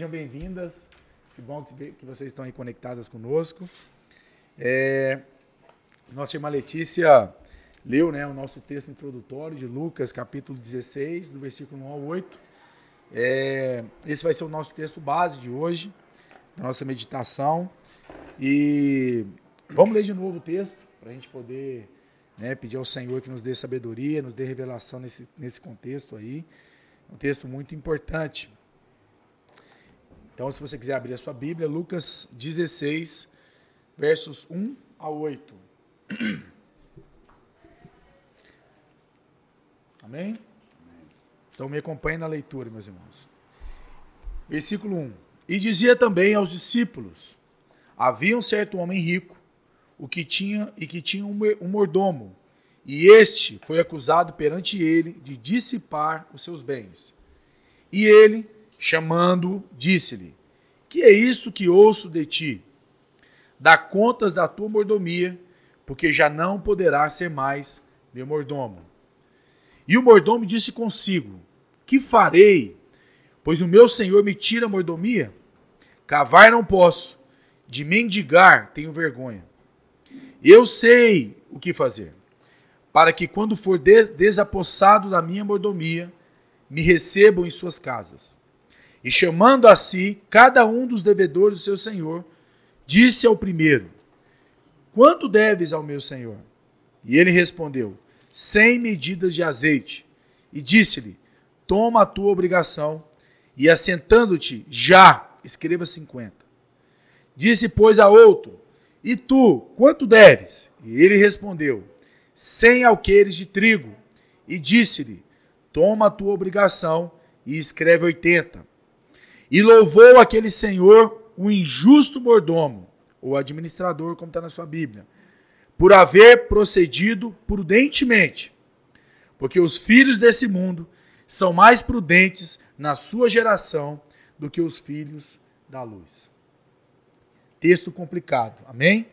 Sejam bem-vindas. Que bom que vocês estão aí conectadas conosco. É, nossa irmã Letícia leu né, o nosso texto introdutório de Lucas, capítulo 16, do versículo 1 ao 8. É, esse vai ser o nosso texto base de hoje, da nossa meditação. E vamos ler de novo o texto, para a gente poder né, pedir ao Senhor que nos dê sabedoria, nos dê revelação nesse, nesse contexto aí. Um texto muito importante. Então, se você quiser abrir a sua Bíblia, Lucas 16, versos 1 a 8. Amém? Então me acompanhe na leitura, meus irmãos. Versículo 1. E dizia também aos discípulos: Havia um certo homem rico, o que tinha e que tinha um mordomo, e este foi acusado perante ele de dissipar os seus bens. E ele, chamando-o, disse-lhe: Que é isto que ouço de ti? Dá contas da tua mordomia, porque já não poderá ser mais meu mordomo. E o mordomo disse consigo: Que farei? Pois o meu senhor me tira a mordomia? Cavar não posso, de mendigar tenho vergonha. Eu sei o que fazer, para que quando for desapossado da minha mordomia, me recebam em suas casas. E chamando a si cada um dos devedores do seu senhor, Disse ao primeiro: Quanto deves ao meu senhor? E ele respondeu: Cem medidas de azeite. E disse-lhe: Toma a tua obrigação e, assentando-te, já escreva cinquenta. Disse, pois, a outro: E tu, quanto deves? E ele respondeu: Cem alqueires de trigo. E disse-lhe: Toma a tua obrigação e escreve oitenta. E louvou aquele senhor o injusto mordomo, ou administrador, como está na sua Bíblia, por haver procedido prudentemente. Porque os filhos desse mundo são mais prudentes na sua geração do que os filhos da luz. Texto complicado, amém?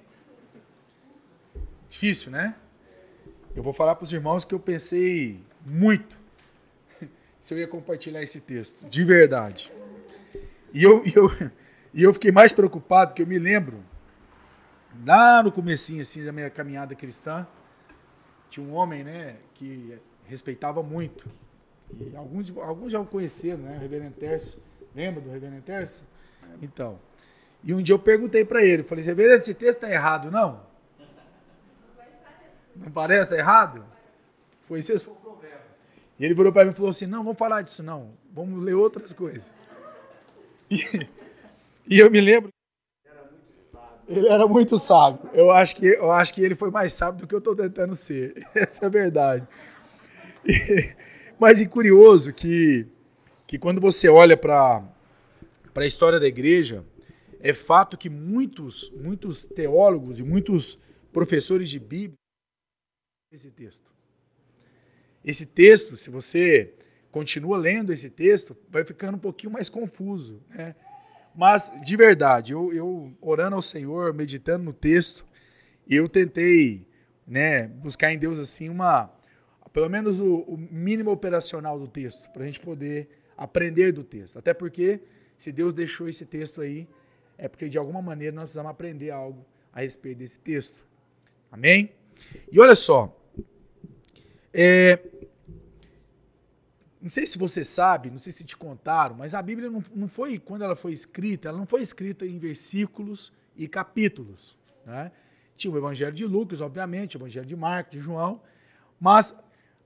Difícil, né? Eu vou falar para os irmãos que eu pensei muito se eu ia compartilhar esse texto, de verdade. E eu, eu, e eu fiquei mais preocupado porque eu me lembro, lá no comecinho assim, da minha caminhada cristã, tinha um homem né, que respeitava muito. E alguns, alguns já o conheceram, né? O Reverendo Terço. Lembra do Reverendo Terço? Então. E um dia eu perguntei para ele, falei, Reverendo, esse texto está errado, não? Não parece está errado? Foi esse foi. E ele virou para mim e falou assim, não, vamos falar disso não, vamos ler outras coisas. E, e eu me lembro. Ele era muito sábio. Eu acho que, eu acho que ele foi mais sábio do que eu estou tentando ser. Essa é a verdade. E, mas é curioso que, que quando você olha para a história da igreja, é fato que muitos, muitos teólogos e muitos professores de Bíblia esse texto. Esse texto, se você continua lendo esse texto, vai ficando um pouquinho mais confuso, né? Mas, de verdade, eu, eu orando ao Senhor, meditando no texto, eu tentei né, buscar em Deus assim uma, pelo menos o, o mínimo operacional do texto, para a gente poder aprender do texto. Até porque, se Deus deixou esse texto aí, é porque de alguma maneira nós precisamos aprender algo a respeito desse texto. Amém? E olha só, é, não sei se você sabe, não sei se te contaram, mas a Bíblia não, não foi, quando ela foi escrita, ela não foi escrita em versículos e capítulos. Né? Tinha o Evangelho de Lucas, obviamente, o Evangelho de Marcos, de João, mas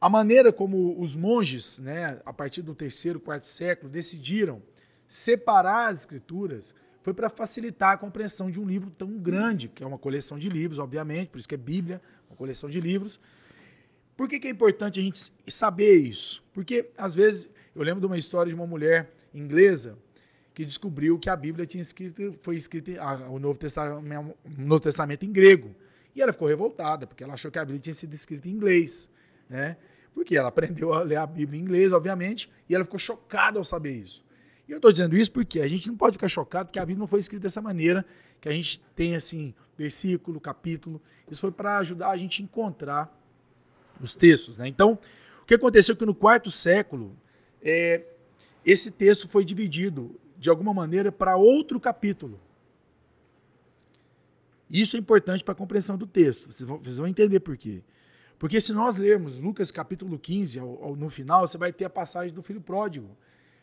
a maneira como os monges, né, a partir do terceiro, quarto século, decidiram separar as escrituras foi para facilitar a compreensão de um livro tão grande, que é uma coleção de livros, obviamente, por isso que é Bíblia, uma coleção de livros, por que, que é importante a gente saber isso? Porque, às vezes, eu lembro de uma história de uma mulher inglesa que descobriu que a Bíblia tinha escrito, foi escrita, o Novo Testamento, Novo Testamento em grego. E ela ficou revoltada, porque ela achou que a Bíblia tinha sido escrita em inglês. Né? Porque ela aprendeu a ler a Bíblia em inglês, obviamente, e ela ficou chocada ao saber isso. E eu estou dizendo isso porque a gente não pode ficar chocado porque a Bíblia não foi escrita dessa maneira, que a gente tem assim, versículo, capítulo. Isso foi para ajudar a gente a encontrar os textos. Né? Então, o que aconteceu é que no quarto século, é, esse texto foi dividido de alguma maneira, para outro capítulo. Isso é importante para a compreensão do texto. Vocês vão, vocês vão, entender por quê. Porque se nós lermos Lucas capítulo 15, ao, ao, no final, você vai ter a passagem do filho pródigo.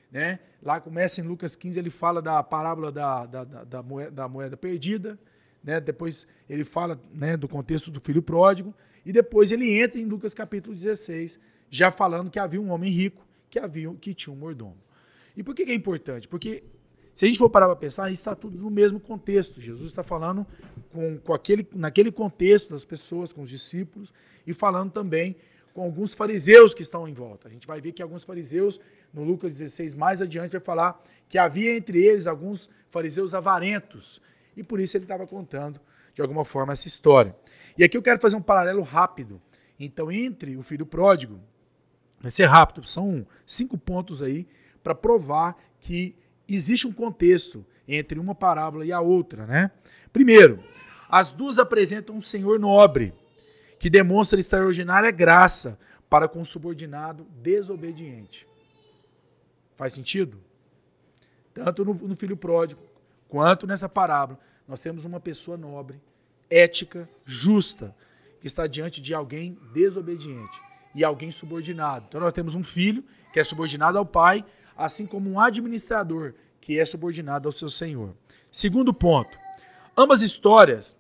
Né? Lá começa em Lucas 15, ele fala da parábola da, da, da, da moeda, da moeda perdida. Né? Depois ele fala né, do contexto do filho pródigo. E depois ele entra em Lucas capítulo 16, já falando que havia um homem rico que, havia, que tinha um mordomo. E por que, é importante? Porque se a gente for parar para pensar, está tudo no mesmo contexto. Jesus está falando com, com aquele, naquele contexto das pessoas, com os discípulos, e falando também com alguns fariseus que estão em volta. A gente vai ver que alguns fariseus, no Lucas 16, mais adiante, vai falar que havia entre eles alguns fariseus avarentos. E por isso ele estava contando, de alguma forma, essa história. E aqui eu quero fazer um paralelo rápido. Então, entre o filho pródigo, vai ser rápido, são cinco pontos aí para provar que existe um contexto entre uma parábola e a outra, né? Primeiro, as duas apresentam um senhor nobre que demonstra extraordinária graça para com o subordinado desobediente. Faz sentido? Tanto no, no filho pródigo quanto nessa parábola, nós temos uma pessoa nobre ética, justa, que está diante de alguém desobediente e alguém subordinado. Então nós temos um filho que é subordinado ao pai, assim como um administrador que é subordinado ao seu senhor. Segundo ponto, ambas histórias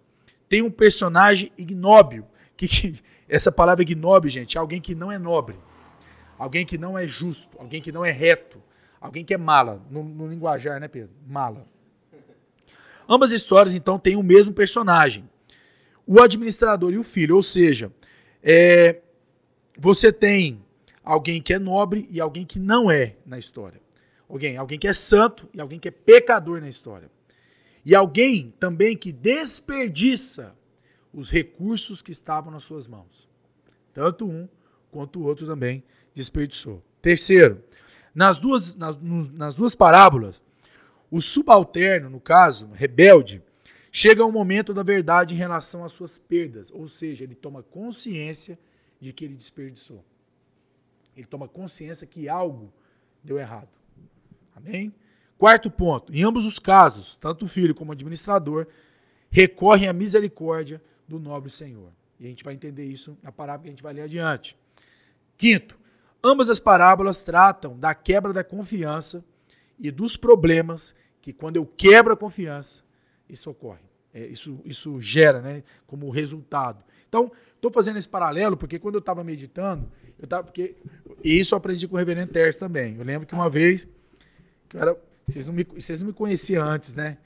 têm um personagem ignóbil, que, que essa palavra ignóbil, gente, é alguém que não é nobre, alguém que não é justo, alguém que não é reto, alguém que é mala, no, no linguajar, né, Pedro? Mala. Ambas histórias, então, têm o mesmo personagem o administrador e o filho. Ou seja, é, você tem alguém que é nobre e alguém que não é na história. Alguém, alguém que é santo e alguém que é pecador na história. E alguém também que desperdiça os recursos que estavam nas suas mãos. Tanto um quanto o outro também desperdiçou. Terceiro, nas duas, nas, nas duas parábolas, o subalterno, no caso, rebelde, Chega um momento da verdade em relação às suas perdas, ou seja, ele toma consciência de que ele desperdiçou. Ele toma consciência que algo deu errado. Amém? Quarto ponto: em ambos os casos, tanto o filho como o administrador recorrem à misericórdia do nobre Senhor. E a gente vai entender isso na parábola que a gente vai ler adiante. Quinto, ambas as parábolas tratam da quebra da confiança e dos problemas que, quando eu quebro a confiança, isso ocorre. É, isso, isso gera né, como resultado. Então, estou fazendo esse paralelo porque quando eu estava meditando, eu tava, porque, e isso eu aprendi com o reverendo Terce também. Eu lembro que uma vez, era, vocês, não me, vocês não me conheciam antes, né?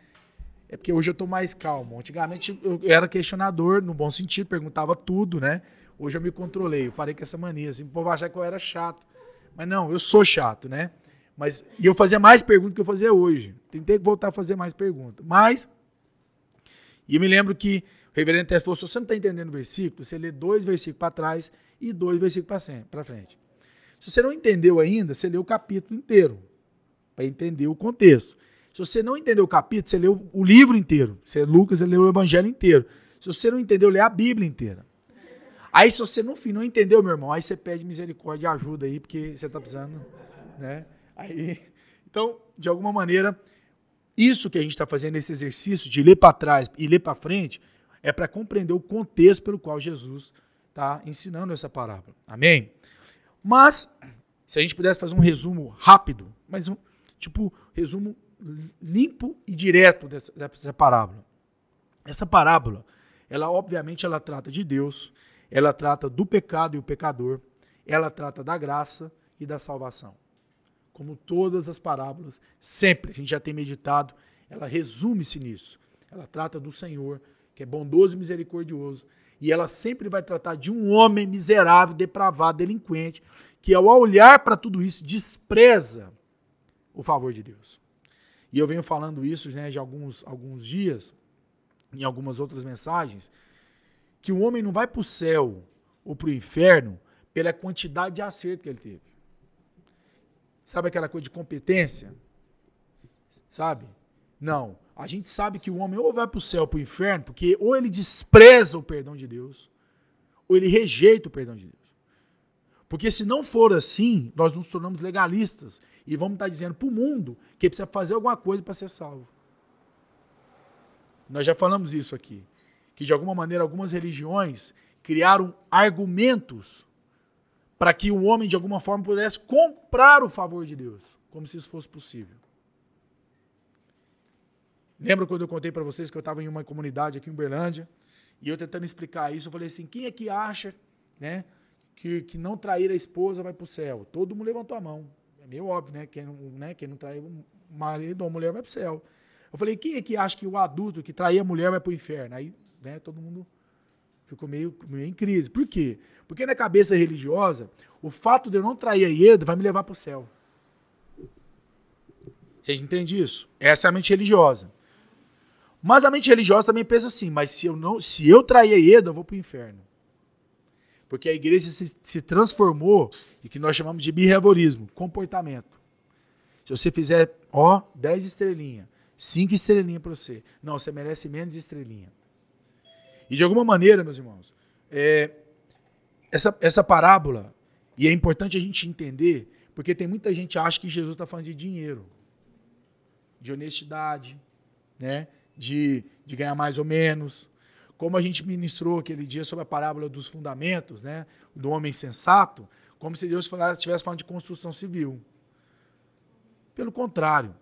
É porque hoje eu estou mais calmo. Antigamente eu era questionador, no bom sentido, perguntava tudo, né? Hoje eu me controlei, eu parei com essa mania, assim, o povo achar que eu era chato. Mas não, eu sou chato, né? Mas, e eu fazia mais perguntas que eu fazia hoje. Tentei voltar a fazer mais perguntas. Mas e eu me lembro que o reverendo Tess falou: se você não está entendendo o versículo, você lê dois versículos para trás e dois versículos para frente. Se você não entendeu ainda, você lê o capítulo inteiro, para entender o contexto. Se você não entendeu o capítulo, você lê o livro inteiro. Se é Lucas, você lê o evangelho inteiro. Se você não entendeu, lê a Bíblia inteira. Aí, se você no fim não entendeu, meu irmão, aí você pede misericórdia e ajuda aí, porque você está precisando, né? Aí, então, de alguma maneira, isso que a gente está fazendo, esse exercício de ler para trás e ler para frente, é para compreender o contexto pelo qual Jesus está ensinando essa parábola. Amém? Mas, se a gente pudesse fazer um resumo rápido, mas um tipo resumo limpo e direto dessa, dessa parábola. Essa parábola, ela obviamente ela trata de Deus, ela trata do pecado e o pecador, ela trata da graça e da salvação como todas as parábolas, sempre a gente já tem meditado, ela resume-se nisso. Ela trata do Senhor, que é bondoso e misericordioso, e ela sempre vai tratar de um homem miserável, depravado, delinquente, que ao olhar para tudo isso despreza o favor de Deus. E eu venho falando isso né, de alguns, alguns dias, em algumas outras mensagens, que o homem não vai para o céu ou para o inferno pela quantidade de acerto que ele teve. Sabe aquela coisa de competência? Sabe? Não. A gente sabe que o homem ou vai para o céu para o inferno, porque ou ele despreza o perdão de Deus, ou ele rejeita o perdão de Deus. Porque se não for assim, nós nos tornamos legalistas e vamos estar dizendo para o mundo que precisa fazer alguma coisa para ser salvo. Nós já falamos isso aqui. Que de alguma maneira algumas religiões criaram argumentos para que o homem de alguma forma pudesse comprar o favor de Deus, como se isso fosse possível. Lembra quando eu contei para vocês que eu estava em uma comunidade aqui em Uberlândia e eu tentando explicar isso, eu falei assim: quem é que acha né, que, que não trair a esposa vai para o céu? Todo mundo levantou a mão. É meio óbvio, né? Quem, né, quem não trair o marido ou a mulher vai para o céu. Eu falei: quem é que acha que o adulto que trair a mulher vai para o inferno? Aí né, todo mundo ficou meio, meio em crise. Por quê? Porque na cabeça religiosa, o fato de eu não trair a Ieda vai me levar para o céu. Vocês entendem isso? Essa é a mente religiosa. Mas a mente religiosa também pensa assim, mas se eu não, se eu trair a Ieda, eu vou para o inferno. Porque a igreja se, se transformou em que nós chamamos de behaviorismo, comportamento. Se você fizer, ó, 10 estrelinhas, 5 estrelinhas para você. Não, você merece menos estrelinha. E de alguma maneira, meus irmãos, é, essa, essa parábola, e é importante a gente entender, porque tem muita gente que acha que Jesus está falando de dinheiro, de honestidade, né? de, de ganhar mais ou menos. Como a gente ministrou aquele dia sobre a parábola dos fundamentos, né, do homem sensato, como se Deus estivesse falando de construção civil. Pelo contrário.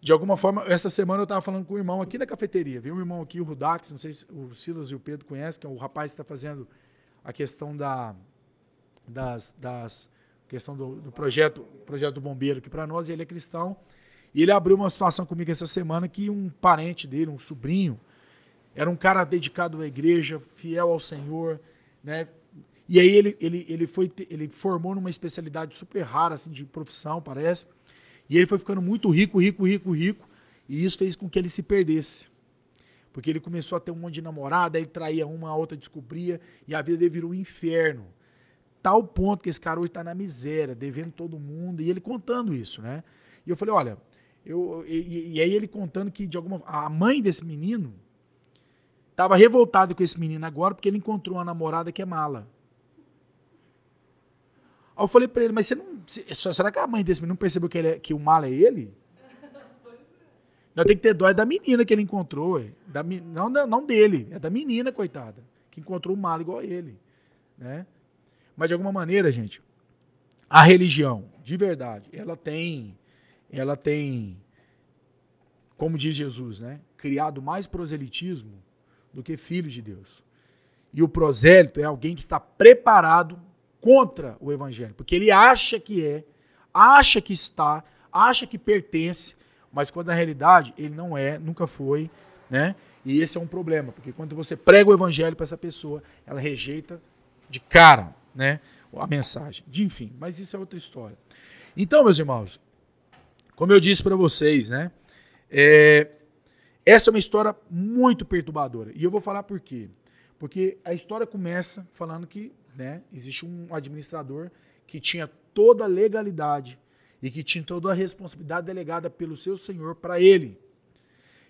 De alguma forma, essa semana eu estava falando com o irmão aqui na cafeteria. Viu um irmão aqui, o Rudax, não sei se o Silas e o Pedro conhecem, que é o rapaz que está fazendo a questão da, das, das questão do, do projeto, projeto do bombeiro aqui para nós, e ele é cristão. E ele abriu uma situação comigo essa semana que um parente dele, um sobrinho, era um cara dedicado à igreja, fiel ao Senhor, né? E aí ele, ele, ele, foi, ele formou numa especialidade super rara, assim, de profissão, parece. E ele foi ficando muito rico, rico, rico, rico. E isso fez com que ele se perdesse. Porque ele começou a ter um monte de namorada, aí traía uma, a outra descobria, e a vida dele virou um inferno. Tal ponto que esse cara hoje está na miséria, devendo todo mundo, e ele contando isso, né? E eu falei, olha, eu, e, e, aí ele contando que de alguma a mãe desse menino estava revoltada com esse menino agora porque ele encontrou uma namorada que é mala. Aí eu falei para ele, mas você não. Será que a mãe desse menino não percebeu que, ele é, que o mala é ele? Nós tem que ter dó é da menina que ele encontrou, da, não, não dele, é da menina, coitada, que encontrou o mala igual a ele. Né? Mas de alguma maneira, gente, a religião, de verdade, ela tem ela tem, como diz Jesus, né, criado mais proselitismo do que filhos de Deus. E o prosélito é alguém que está preparado contra o evangelho, porque ele acha que é, acha que está, acha que pertence, mas quando na realidade ele não é, nunca foi, né? E esse é um problema, porque quando você prega o evangelho para essa pessoa, ela rejeita de cara, né, a mensagem. De enfim, mas isso é outra história. Então, meus irmãos, como eu disse para vocês, né? É, essa é uma história muito perturbadora. E eu vou falar por quê. Porque a história começa falando que né, existe um administrador que tinha toda a legalidade e que tinha toda a responsabilidade delegada pelo seu senhor para ele.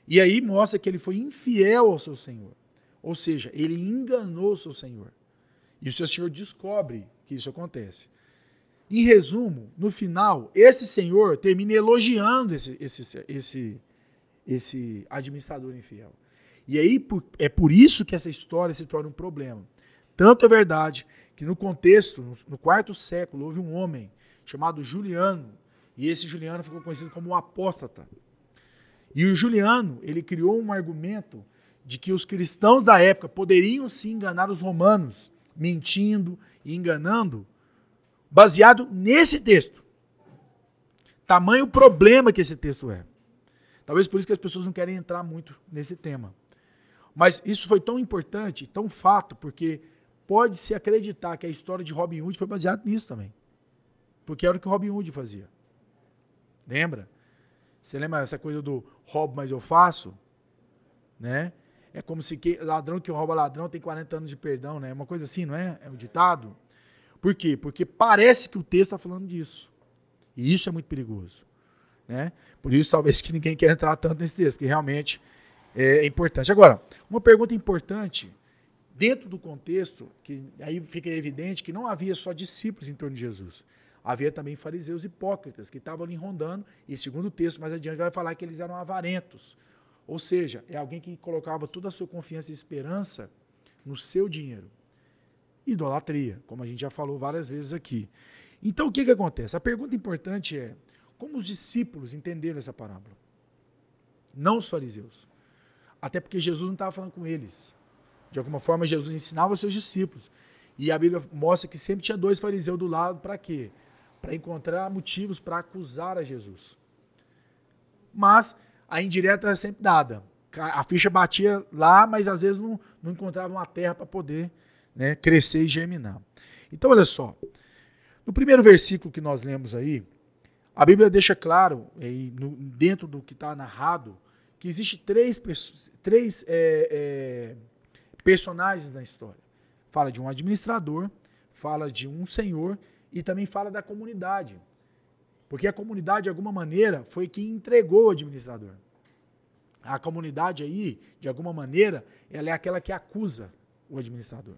E aí mostra que ele foi infiel ao seu senhor. Ou seja, ele enganou o seu senhor. E o seu senhor descobre que isso acontece. Em resumo, no final, esse senhor termina elogiando esse, esse, esse, esse administrador infiel. E aí é por isso que essa história se torna um problema. Tanto é verdade que no contexto, no quarto século, houve um homem chamado Juliano, e esse Juliano ficou conhecido como o apóstata. E o Juliano, ele criou um argumento de que os cristãos da época poderiam se enganar os romanos, mentindo e enganando, baseado nesse texto. Tamanho problema que esse texto é. Talvez por isso que as pessoas não querem entrar muito nesse tema. Mas isso foi tão importante, tão fato, porque pode-se acreditar que a história de Robin Hood foi baseada nisso também. Porque era o que Robin Hood fazia. Lembra? Você lembra essa coisa do roubo, mas eu faço? Né? É como se que, ladrão que rouba ladrão tem 40 anos de perdão, né? É uma coisa assim, não é? É um ditado. Por quê? Porque parece que o texto está falando disso. E isso é muito perigoso. Né? Por isso, talvez que ninguém quer entrar tanto nesse texto, porque realmente é importante. Agora, uma pergunta importante dentro do contexto, que aí fica evidente que não havia só discípulos em torno de Jesus. Havia também fariseus hipócritas que estavam ali rondando, e segundo o texto mais adiante vai falar que eles eram avarentos. Ou seja, é alguém que colocava toda a sua confiança e esperança no seu dinheiro. Idolatria, como a gente já falou várias vezes aqui. Então o que, que acontece? A pergunta importante é: como os discípulos entenderam essa parábola? Não os fariseus. Até porque Jesus não estava falando com eles. De alguma forma, Jesus ensinava os seus discípulos. E a Bíblia mostra que sempre tinha dois fariseus do lado para quê? Para encontrar motivos para acusar a Jesus. Mas a indireta é sempre dada. A ficha batia lá, mas às vezes não, não encontrava uma terra para poder né, crescer e germinar. Então, olha só. No primeiro versículo que nós lemos aí, a Bíblia deixa claro, no, dentro do que está narrado, que existe três, três é, é, personagens na história. Fala de um administrador, fala de um senhor e também fala da comunidade. Porque a comunidade, de alguma maneira, foi quem entregou o administrador. A comunidade aí, de alguma maneira, ela é aquela que acusa o administrador.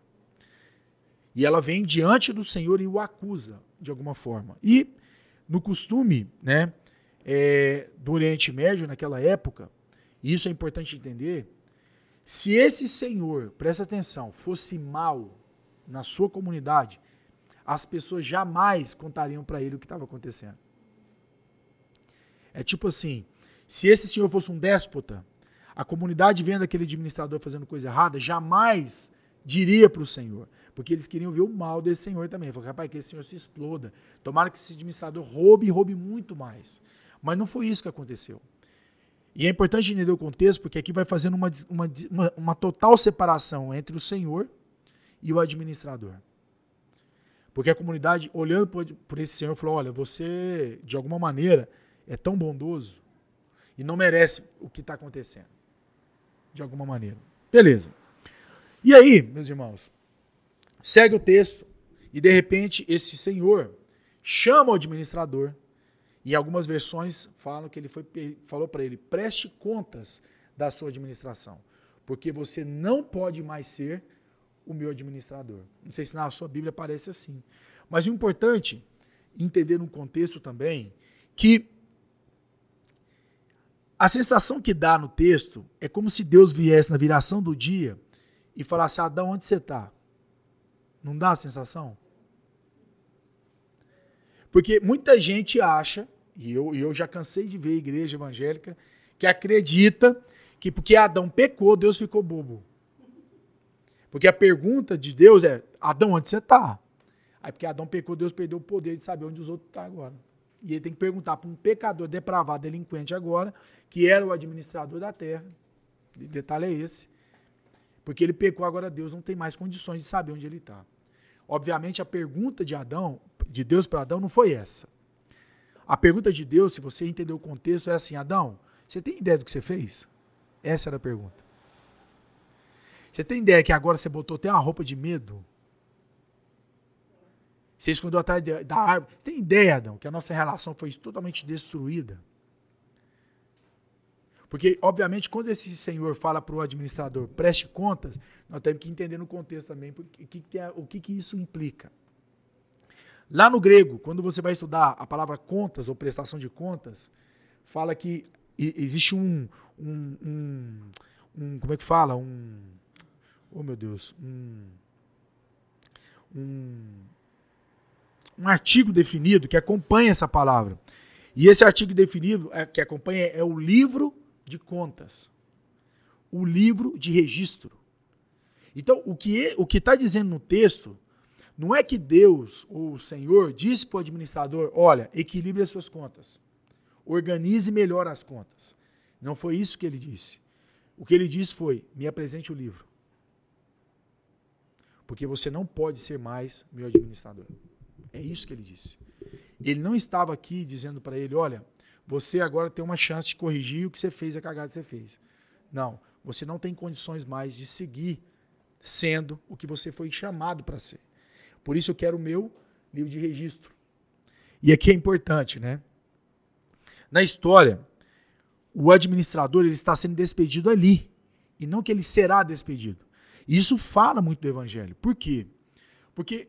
E ela vem diante do Senhor e o acusa, de alguma forma. E, no costume né, é, do Oriente Médio, naquela época, e isso é importante entender, se esse senhor, presta atenção, fosse mal na sua comunidade, as pessoas jamais contariam para ele o que estava acontecendo. É tipo assim, se esse senhor fosse um déspota, a comunidade vendo aquele administrador fazendo coisa errada, jamais diria para o senhor, porque eles queriam ver o mal desse senhor também. Falaram, rapaz, que esse senhor se exploda. Tomara que esse administrador roube e roube muito mais. Mas não foi isso que aconteceu. E é importante entender o contexto, porque aqui vai fazendo uma, uma, uma, total separação entre o senhor e o administrador. Porque a comunidade, olhando por esse senhor, falou: olha, você, de alguma maneira, é tão bondoso e não merece o que está acontecendo. De alguma maneira. Beleza. E aí, meus irmãos, segue o texto e de repente esse senhor chama o administrador e algumas versões falam que ele foi, falou para ele: preste contas da sua administração, porque você não pode mais ser o meu administrador. Não sei se na sua Bíblia aparece assim. Mas o importante entender no contexto também que a sensação que dá no texto é como se Deus viesse na viração do dia e falasse: Adão, onde você está? Não dá a sensação? Porque muita gente acha, e eu, eu já cansei de ver igreja evangélica, que acredita que porque Adão pecou, Deus ficou bobo. Porque a pergunta de Deus é: Adão, onde você está? Aí, porque Adão pecou, Deus perdeu o poder de saber onde os outros estão tá agora. E ele tem que perguntar para um pecador depravado, delinquente agora, que era o administrador da terra. O detalhe é esse. Porque ele pecou, agora Deus não tem mais condições de saber onde ele está. Obviamente, a pergunta de Adão, de Deus para Adão, não foi essa. A pergunta de Deus, se você entender o contexto, é assim: Adão, você tem ideia do que você fez? Essa era a pergunta. Você tem ideia que agora você botou até uma roupa de medo? Você escondeu atrás da árvore. Você tem ideia, Adão, que a nossa relação foi totalmente destruída? Porque, obviamente, quando esse senhor fala para o administrador, preste contas, nós temos que entender no contexto também porque, que que é, o que, que isso implica. Lá no grego, quando você vai estudar a palavra contas ou prestação de contas, fala que existe um, um, um, um como é que fala? Um, oh meu Deus, um, um, um artigo definido que acompanha essa palavra. E esse artigo definido é, que acompanha é o livro de contas, o livro de registro. Então, o que o que está dizendo no texto não é que Deus ou o Senhor disse para o administrador: olha, equilibre as suas contas, organize melhor as contas. Não foi isso que ele disse. O que ele disse foi: me apresente o livro. Porque você não pode ser mais meu administrador. É isso que ele disse. Ele não estava aqui dizendo para ele: olha, você agora tem uma chance de corrigir o que você fez, a cagada que você fez. Não, você não tem condições mais de seguir sendo o que você foi chamado para ser. Por isso eu quero o meu livro de registro. E aqui é importante, né? Na história, o administrador ele está sendo despedido ali, e não que ele será despedido. E isso fala muito do evangelho. Por quê? Porque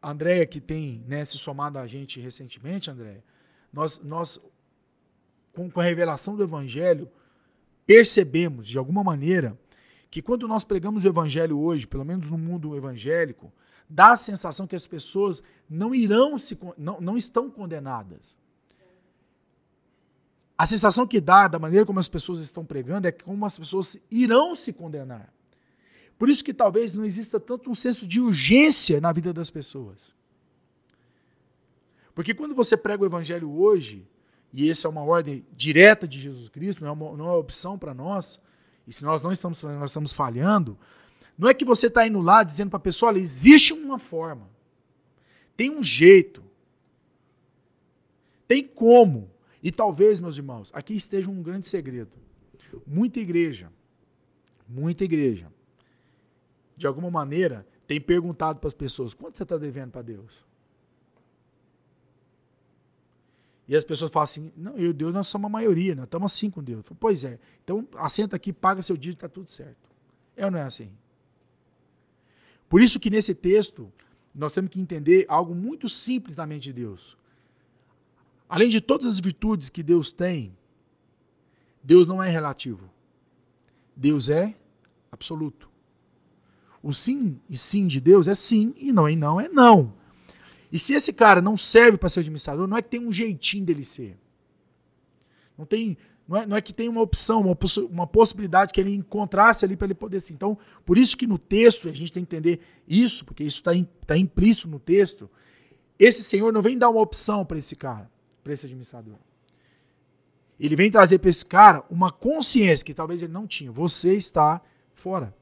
a Andréia, que tem né, se somado a gente recentemente, Andréia, nós, nós com, com a revelação do evangelho, percebemos, de alguma maneira, que quando nós pregamos o evangelho hoje, pelo menos no mundo evangélico, dá a sensação que as pessoas não irão se não, não estão condenadas. A sensação que dá da maneira como as pessoas estão pregando é como as pessoas irão se condenar. Por isso que talvez não exista tanto um senso de urgência na vida das pessoas. Porque quando você prega o evangelho hoje, e essa é uma ordem direta de Jesus Cristo, não é uma, não é uma opção para nós, e se nós não estamos nós estamos falhando, não é que você está indo lá dizendo para a pessoa, olha, existe uma forma, tem um jeito, tem como. E talvez, meus irmãos, aqui esteja um grande segredo. Muita igreja, muita igreja, de alguma maneira, tem perguntado para as pessoas: quanto você está devendo para Deus? E as pessoas falam assim: não, eu e Deus nós somos a maioria, nós estamos assim com Deus. Falo, pois é, então assenta aqui, paga seu dízimo, está tudo certo. É ou não é assim? Por isso que nesse texto nós temos que entender algo muito simples da mente de Deus. Além de todas as virtudes que Deus tem, Deus não é relativo. Deus é absoluto. O sim e sim de Deus é sim e não e não é não. E se esse cara não serve para ser administrador, não é que tem um jeitinho dele ser. Não tem, não é, não é que tem uma opção, uma, uma possibilidade que ele encontrasse ali para ele poder ser. Então, por isso que no texto a gente tem que entender isso, porque isso está tá implícito no texto. Esse Senhor não vem dar uma opção para esse cara para esse administrador. Ele vem trazer para esse cara uma consciência que talvez ele não tinha. Você está fora.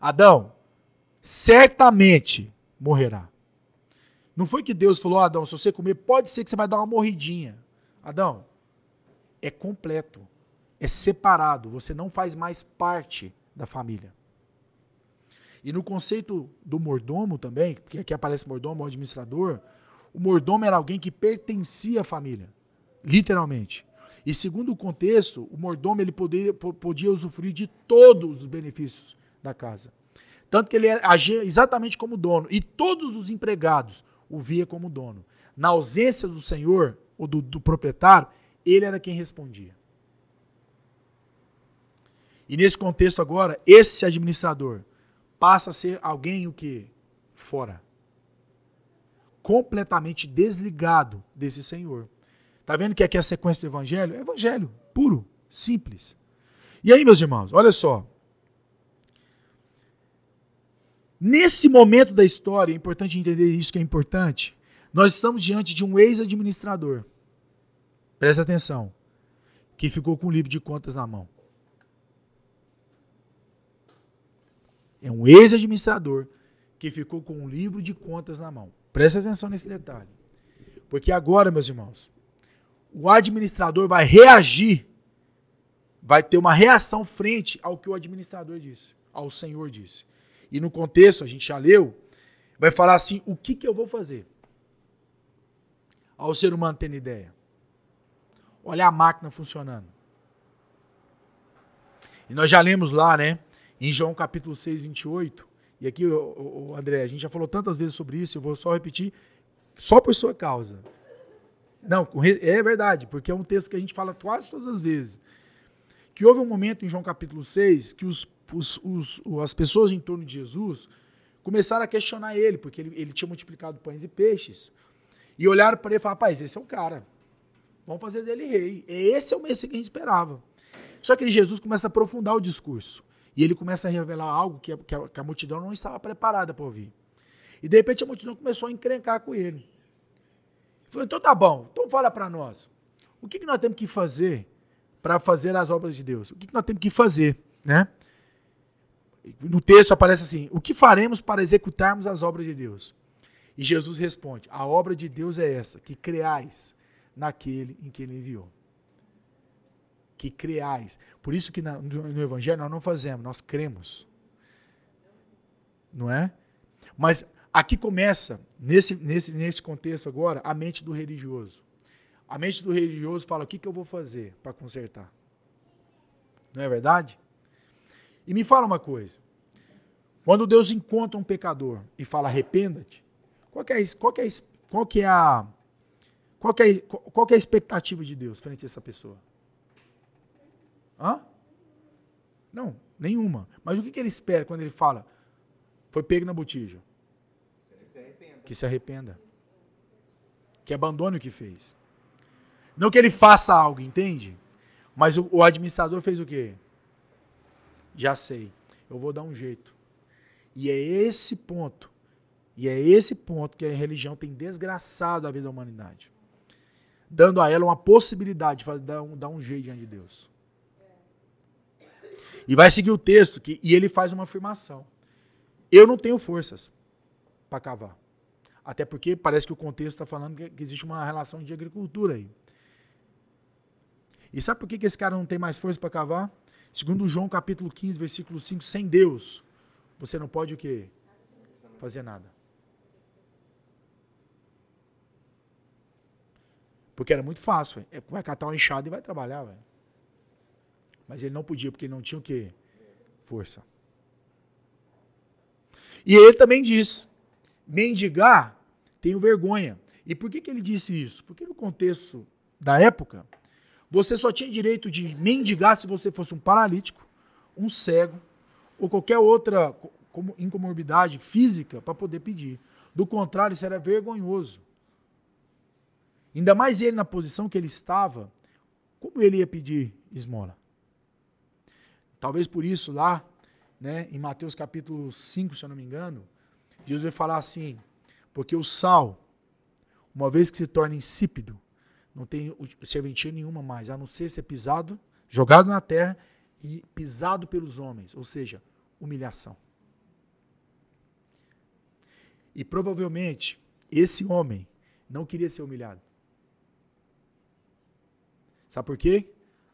Adão, certamente morrerá. Não foi que Deus falou, Adão, se você comer, pode ser que você vai dar uma morridinha. Adão, é completo, é separado, você não faz mais parte da família. E no conceito do mordomo também, porque aqui aparece mordomo, administrador, o mordomo era alguém que pertencia à família, literalmente. E segundo o contexto, o mordomo ele podia, podia usufruir de todos os benefícios da casa. Tanto que ele agia exatamente como dono. E todos os empregados o via como dono. Na ausência do senhor ou do, do proprietário, ele era quem respondia. E nesse contexto agora, esse administrador passa a ser alguém o que? Fora completamente desligado desse Senhor. Tá vendo que aqui é a sequência do evangelho? É evangelho puro, simples. E aí, meus irmãos, olha só. Nesse momento da história, é importante entender isso que é importante. Nós estamos diante de um ex-administrador. Presta atenção. Que ficou com o livro de contas na mão. É um ex-administrador que ficou com um livro de contas na mão. Presta atenção nesse detalhe. Porque agora, meus irmãos, o administrador vai reagir, vai ter uma reação frente ao que o administrador disse, ao Senhor disse. E no contexto, a gente já leu, vai falar assim: o que, que eu vou fazer? Ao ser humano tendo ideia. Olha a máquina funcionando. E nós já lemos lá, né, em João capítulo 6, 28, e aqui, o, o André, a gente já falou tantas vezes sobre isso, eu vou só repetir, só por sua causa. Não, é verdade, porque é um texto que a gente fala quase todas as vezes. Que houve um momento em João capítulo 6 que os, os, os, as pessoas em torno de Jesus começaram a questionar ele, porque ele, ele tinha multiplicado pães e peixes. E olharam para ele e falaram: rapaz, esse é o cara. Vamos fazer dele rei. Esse é o Messias que a gente esperava. Só que Jesus começa a aprofundar o discurso. E ele começa a revelar algo que a, que a, que a multidão não estava preparada para ouvir. E de repente a multidão começou a encrencar com ele. Ele falou: então tá bom, então fala para nós. O que, que nós temos que fazer para fazer as obras de Deus? O que, que nós temos que fazer? Né? No texto aparece assim: o que faremos para executarmos as obras de Deus? E Jesus responde: a obra de Deus é essa, que creais naquele em que ele enviou que creais. Por isso que no, no Evangelho nós não fazemos, nós cremos. Não é? Mas aqui começa, nesse, nesse, nesse contexto agora, a mente do religioso. A mente do religioso fala: o que, que eu vou fazer para consertar? Não é verdade? E me fala uma coisa. Quando Deus encontra um pecador e fala arrependa-te, qual, é, qual, é, qual é a qual é, qual é a expectativa de Deus frente a essa pessoa? Hã? Não, nenhuma. Mas o que, que ele espera quando ele fala foi pego na botija? Que se arrependa. Que abandone o que fez. Não que ele faça algo, entende? Mas o, o administrador fez o quê? Já sei. Eu vou dar um jeito. E é esse ponto. E é esse ponto que a religião tem desgraçado a vida da humanidade. Dando a ela uma possibilidade de dar um, dar um jeito diante de Deus. E vai seguir o texto que, e ele faz uma afirmação. Eu não tenho forças para cavar. Até porque parece que o contexto está falando que, que existe uma relação de agricultura aí. E sabe por que, que esse cara não tem mais força para cavar? Segundo João capítulo 15, versículo 5, sem Deus, você não pode o quê? Fazer nada. Porque era muito fácil. É, vai catar uma enxada e vai trabalhar, velho. Mas ele não podia, porque ele não tinha o quê? Força. E ele também diz: mendigar tenho vergonha. E por que, que ele disse isso? Porque no contexto da época, você só tinha direito de mendigar se você fosse um paralítico, um cego ou qualquer outra incomorbidade física para poder pedir. Do contrário, isso era vergonhoso. Ainda mais ele na posição que ele estava, como ele ia pedir esmola? Talvez por isso lá, né, em Mateus capítulo 5, se eu não me engano, Jesus vai falar assim: porque o sal, uma vez que se torna insípido, não tem serventia nenhuma mais, a não ser ser pisado, jogado na terra e pisado pelos homens, ou seja, humilhação. E provavelmente esse homem não queria ser humilhado. Sabe por quê?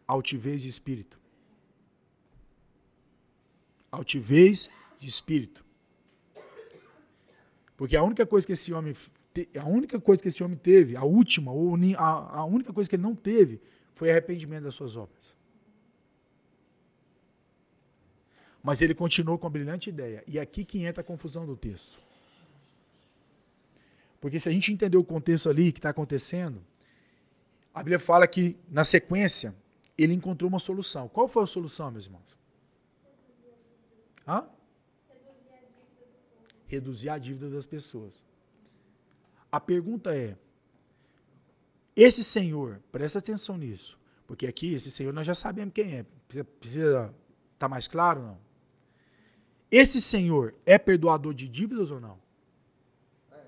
Altivez de espírito. Altivez de espírito. Porque a única coisa que esse homem a única coisa que esse homem teve, a última, ou a, única coisa que ele não teve, foi arrependimento das suas obras. Mas ele continuou com a brilhante ideia. E aqui que entra a confusão do texto. Porque se a gente entender o contexto ali que está acontecendo, a Bíblia fala que, na sequência, ele encontrou uma solução. Qual foi a solução, meus irmãos? Hã? Reduzir a dívida das pessoas. A pergunta é: esse senhor, presta atenção nisso, porque aqui esse senhor nós já sabemos quem é. Precisa estar tá mais claro não? Esse senhor é perdoador de dívidas ou não? É.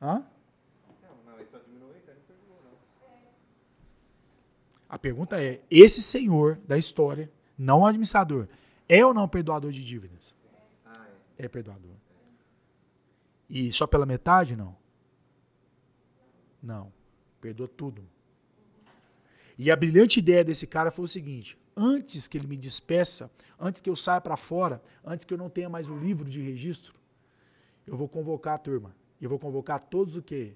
Hã? A pergunta é: esse senhor da história, não o administrador, é ou não perdoador de dívidas? Ah, é. é perdoador. E só pela metade, não? Não. Perdoa tudo. E a brilhante ideia desse cara foi o seguinte: antes que ele me despeça, antes que eu saia para fora, antes que eu não tenha mais o livro de registro, eu vou convocar a turma. Eu vou convocar todos o quê?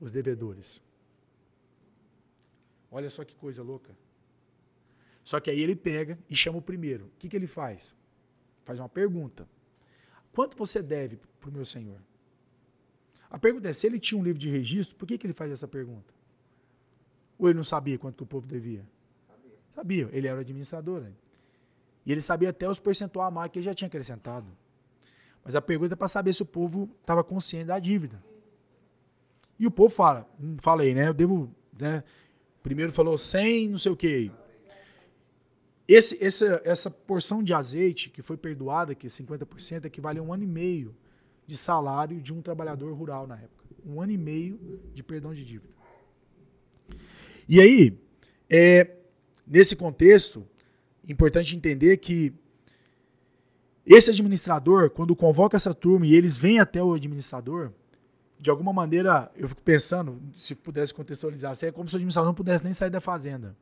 Os devedores. Olha só que coisa louca. Só que aí ele pega e chama o primeiro. O que, que ele faz? Faz uma pergunta. Quanto você deve para o meu senhor? A pergunta é: se ele tinha um livro de registro, por que, que ele faz essa pergunta? Ou ele não sabia quanto o povo devia? Sabia. Sabia, ele era o administrador. Né? E ele sabia até os percentuais a mais que ele já tinha acrescentado. Mas a pergunta é para saber se o povo estava consciente da dívida. E o povo fala, hum, falei, né? Eu devo. Né, primeiro falou 100, não sei o quê. Esse, essa, essa porção de azeite que foi perdoada, que é 50%, equivale a um ano e meio de salário de um trabalhador rural na época. Um ano e meio de perdão de dívida. E aí, é, nesse contexto, importante entender que esse administrador, quando convoca essa turma e eles vêm até o administrador, de alguma maneira, eu fico pensando, se pudesse contextualizar, é como se o administrador não pudesse nem sair da fazenda.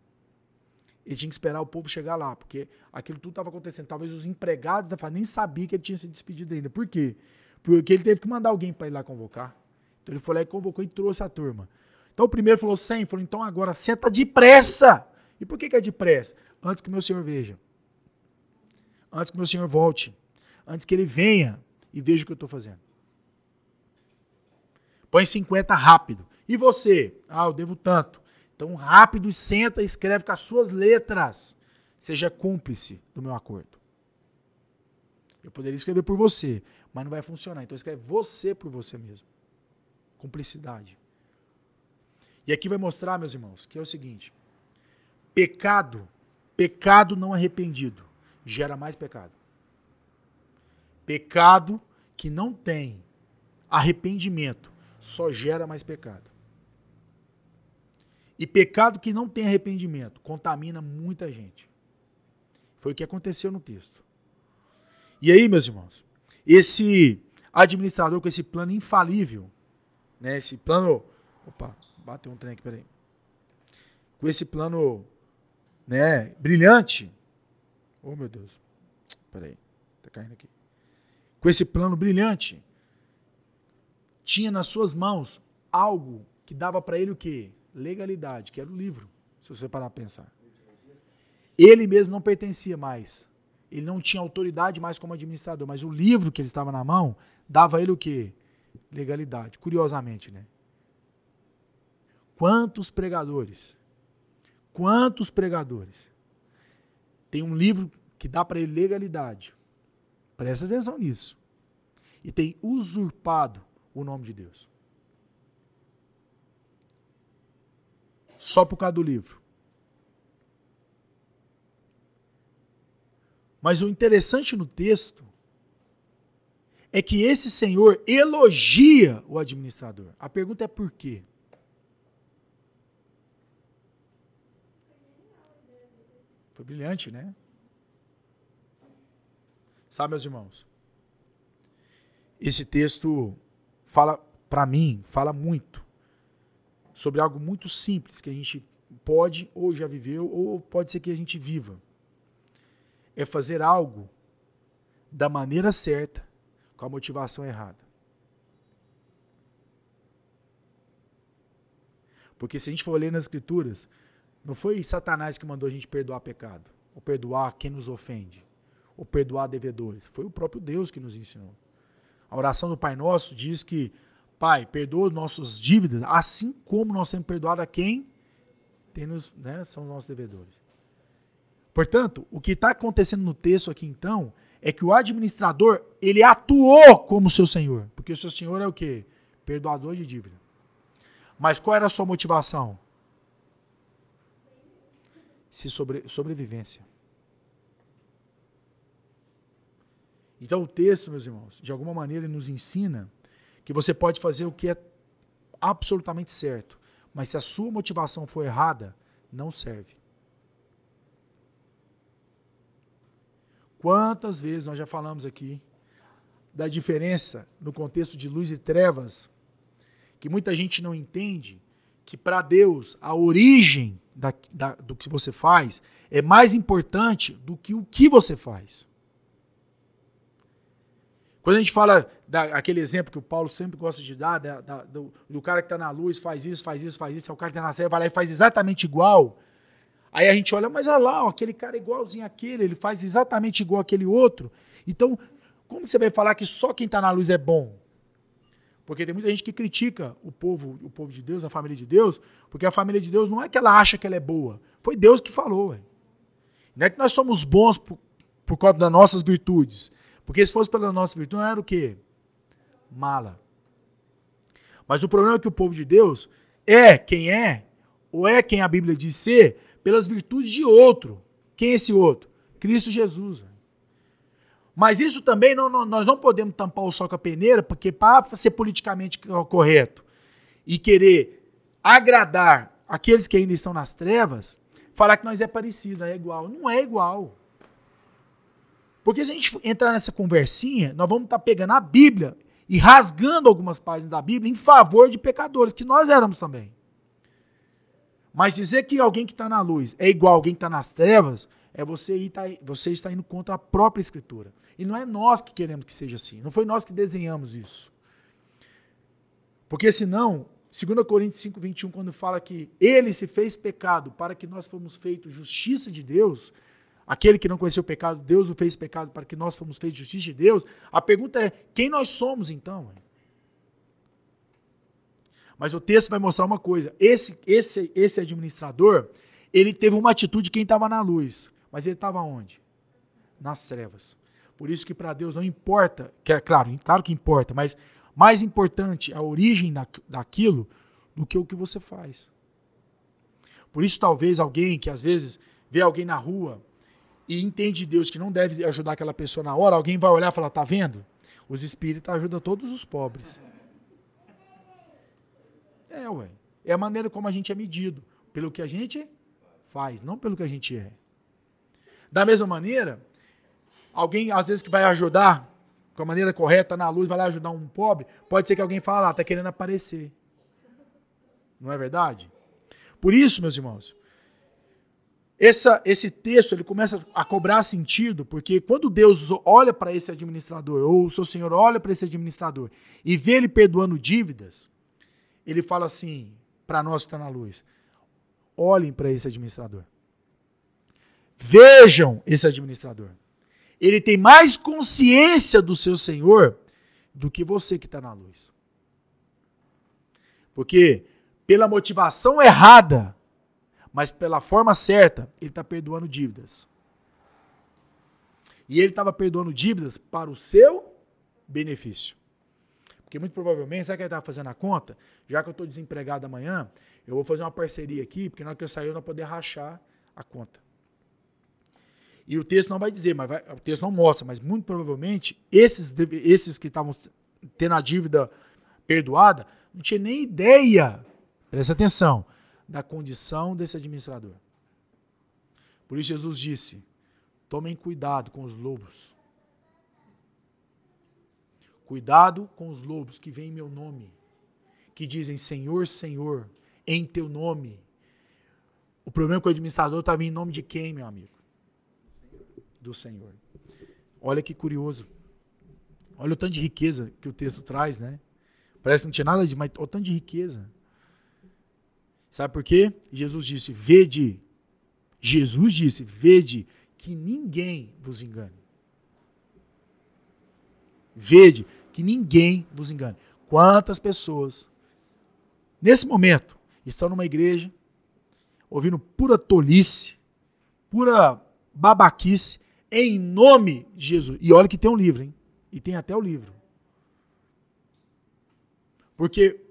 Ele tinha que esperar o povo chegar lá, porque aquilo tudo estava acontecendo. Talvez os empregados da nem sabiam que ele tinha sido despedido ainda. Por quê? Porque ele teve que mandar alguém para ir lá convocar. Então ele foi lá e convocou e trouxe a turma. Então o primeiro falou 100, falou, então agora senta depressa. E por que, que é depressa? Antes que meu senhor veja. antes que meu Senhor volte, antes que ele venha e veja o que eu estou fazendo. Põe 50 rápido. E você? Ah, eu devo tanto. Então, rápido, senta e escreve com as suas letras. Seja cúmplice do meu acordo. Eu poderia escrever por você, mas não vai funcionar. Então, escreve você por você mesmo. Cumplicidade. E aqui vai mostrar, meus irmãos, que é o seguinte: pecado, pecado não arrependido, gera mais pecado. Pecado que não tem arrependimento só gera mais pecado. E pecado que não tem arrependimento contamina muita gente. Foi o que aconteceu no texto. E aí, meus irmãos, esse administrador com esse plano infalível, né, esse plano. Opa, bateu um trem aqui, peraí. Com esse plano né, brilhante. Oh, meu Deus. Peraí, tá caindo aqui. Com esse plano brilhante, tinha nas suas mãos algo que dava para ele o quê? Legalidade, que era o livro, se você parar para pensar. Ele mesmo não pertencia mais. Ele não tinha autoridade mais como administrador, mas o livro que ele estava na mão dava a ele o quê? Legalidade. Curiosamente, né? Quantos pregadores? Quantos pregadores? Tem um livro que dá para ele legalidade. Presta atenção nisso. E tem usurpado o nome de Deus. Só por causa do livro. Mas o interessante no texto é que esse senhor elogia o administrador. A pergunta é por quê? Foi brilhante, né? Sabe, meus irmãos? Esse texto fala, para mim, fala muito sobre algo muito simples que a gente pode ou já viveu ou pode ser que a gente viva. É fazer algo da maneira certa, com a motivação errada. Porque se a gente for ler nas escrituras, não foi Satanás que mandou a gente perdoar pecado, ou perdoar quem nos ofende, ou perdoar devedores. Foi o próprio Deus que nos ensinou. A oração do Pai Nosso diz que Pai, perdoa nossas dívidas, assim como nós temos perdoado a quem tem nos, né, são os nossos devedores. Portanto, o que está acontecendo no texto aqui então é que o administrador ele atuou como seu senhor, porque o seu senhor é o quê? Perdoador de dívida. Mas qual era a sua motivação? Se sobre, sobrevivência. Então o texto, meus irmãos, de alguma maneira ele nos ensina que você pode fazer o que é absolutamente certo, mas se a sua motivação for errada, não serve. Quantas vezes nós já falamos aqui da diferença no contexto de luz e trevas, que muita gente não entende que para Deus a origem da, da, do que você faz é mais importante do que o que você faz. Quando a gente fala daquele exemplo que o Paulo sempre gosta de dar, da, da, do, do, cara que está na luz, faz isso, faz isso, faz isso, é o cara que está na treva, vai lá e faz exatamente igual. Aí a gente olha, mas olha lá, ó, aquele cara é igualzinho àquele, ele faz exatamente igual aquele outro. Então, como você vai falar que só quem está na luz é bom? Porque tem muita gente que critica o povo, o povo de Deus, a família de Deus, porque a família de Deus não é que ela acha que ela é boa. Foi Deus que falou. Não é que nós somos bons por, por causa das nossas virtudes. Porque se fosse pela nossa virtude, não era o quê? Mala. Mas o problema é que o povo de Deus é quem é, ou é quem a Bíblia diz ser, pelas virtudes de outro. Quem é esse outro? Cristo Jesus. Mas isso também não, não, nós não podemos tampar o sol com a peneira, porque para ser politicamente correto e querer agradar aqueles que ainda estão nas trevas, falar que nós é parecido, é igual. Não é igual. Porque se a gente entrar nessa conversinha, nós vamos estar tá pegando a Bíblia e rasgando algumas páginas da Bíblia em favor de pecadores, que nós éramos também. Mas dizer que alguém que está na luz é igual alguém que está nas trevas, é você, ir, tá, você está indo contra a própria Escritura. E não é nós que queremos que seja assim. Não foi nós que desenhamos isso. Porque senão, 2 Coríntios 5, 21, quando fala que ele se fez pecado para que nós fomos feitos justiça de Deus, aquele que não conheceu o pecado, Deus o fez pecado para que nós fomos feitos justiça de Deus. A pergunta é: quem nós somos então? Mas o texto vai mostrar uma coisa: esse, esse, esse administrador, ele teve uma atitude de quem estava na luz, mas ele estava onde? Nas trevas. Por isso que para Deus não importa, que é claro, claro que importa, mas mais importante a origem da, daquilo do que o que você faz. Por isso, talvez alguém que às vezes vê alguém na rua e entende Deus que não deve ajudar aquela pessoa na hora, alguém vai olhar e falar: tá vendo? Os espíritos ajudam todos os pobres. É, ué. É a maneira como a gente é medido. Pelo que a gente faz, não pelo que a gente é. Da mesma maneira, alguém às vezes que vai ajudar com a maneira correta na luz, vai lá ajudar um pobre, pode ser que alguém fale, ah, tá querendo aparecer. Não é verdade? Por isso, meus irmãos, essa, esse texto ele começa a cobrar sentido, porque quando Deus olha para esse administrador, ou o seu Senhor olha para esse administrador e vê ele perdoando dívidas, ele fala assim para nós que está na luz: olhem para esse administrador. Vejam esse administrador. Ele tem mais consciência do seu Senhor do que você que está na luz. Porque pela motivação errada, mas pela forma certa, ele está perdoando dívidas. E ele estava perdoando dívidas para o seu benefício. Porque muito provavelmente, sabe o que ele estava fazendo a conta? Já que eu estou desempregado amanhã, eu vou fazer uma parceria aqui, porque na hora que eu sair eu não vou poder rachar a conta. E o texto não vai dizer, mas vai, o texto não mostra, mas muito provavelmente esses, esses que estavam tendo a dívida perdoada não tinha nem ideia, presta atenção, da condição desse administrador. Por isso Jesus disse: tomem cuidado com os lobos. Cuidado com os lobos que vêm em meu nome, que dizem Senhor, Senhor, em teu nome. O problema é que o administrador estava em nome de quem, meu amigo? Do Senhor. Olha que curioso. Olha o tanto de riqueza que o texto traz, né? Parece que não tinha nada de, mas o tanto de riqueza. Sabe por quê? Jesus disse: Vede. Jesus disse: Vede que ninguém vos engane. Vede que ninguém vos engane. Quantas pessoas, nesse momento, estão numa igreja, ouvindo pura tolice, pura babaquice, em nome de Jesus. E olha que tem um livro, hein? E tem até o livro. Porque,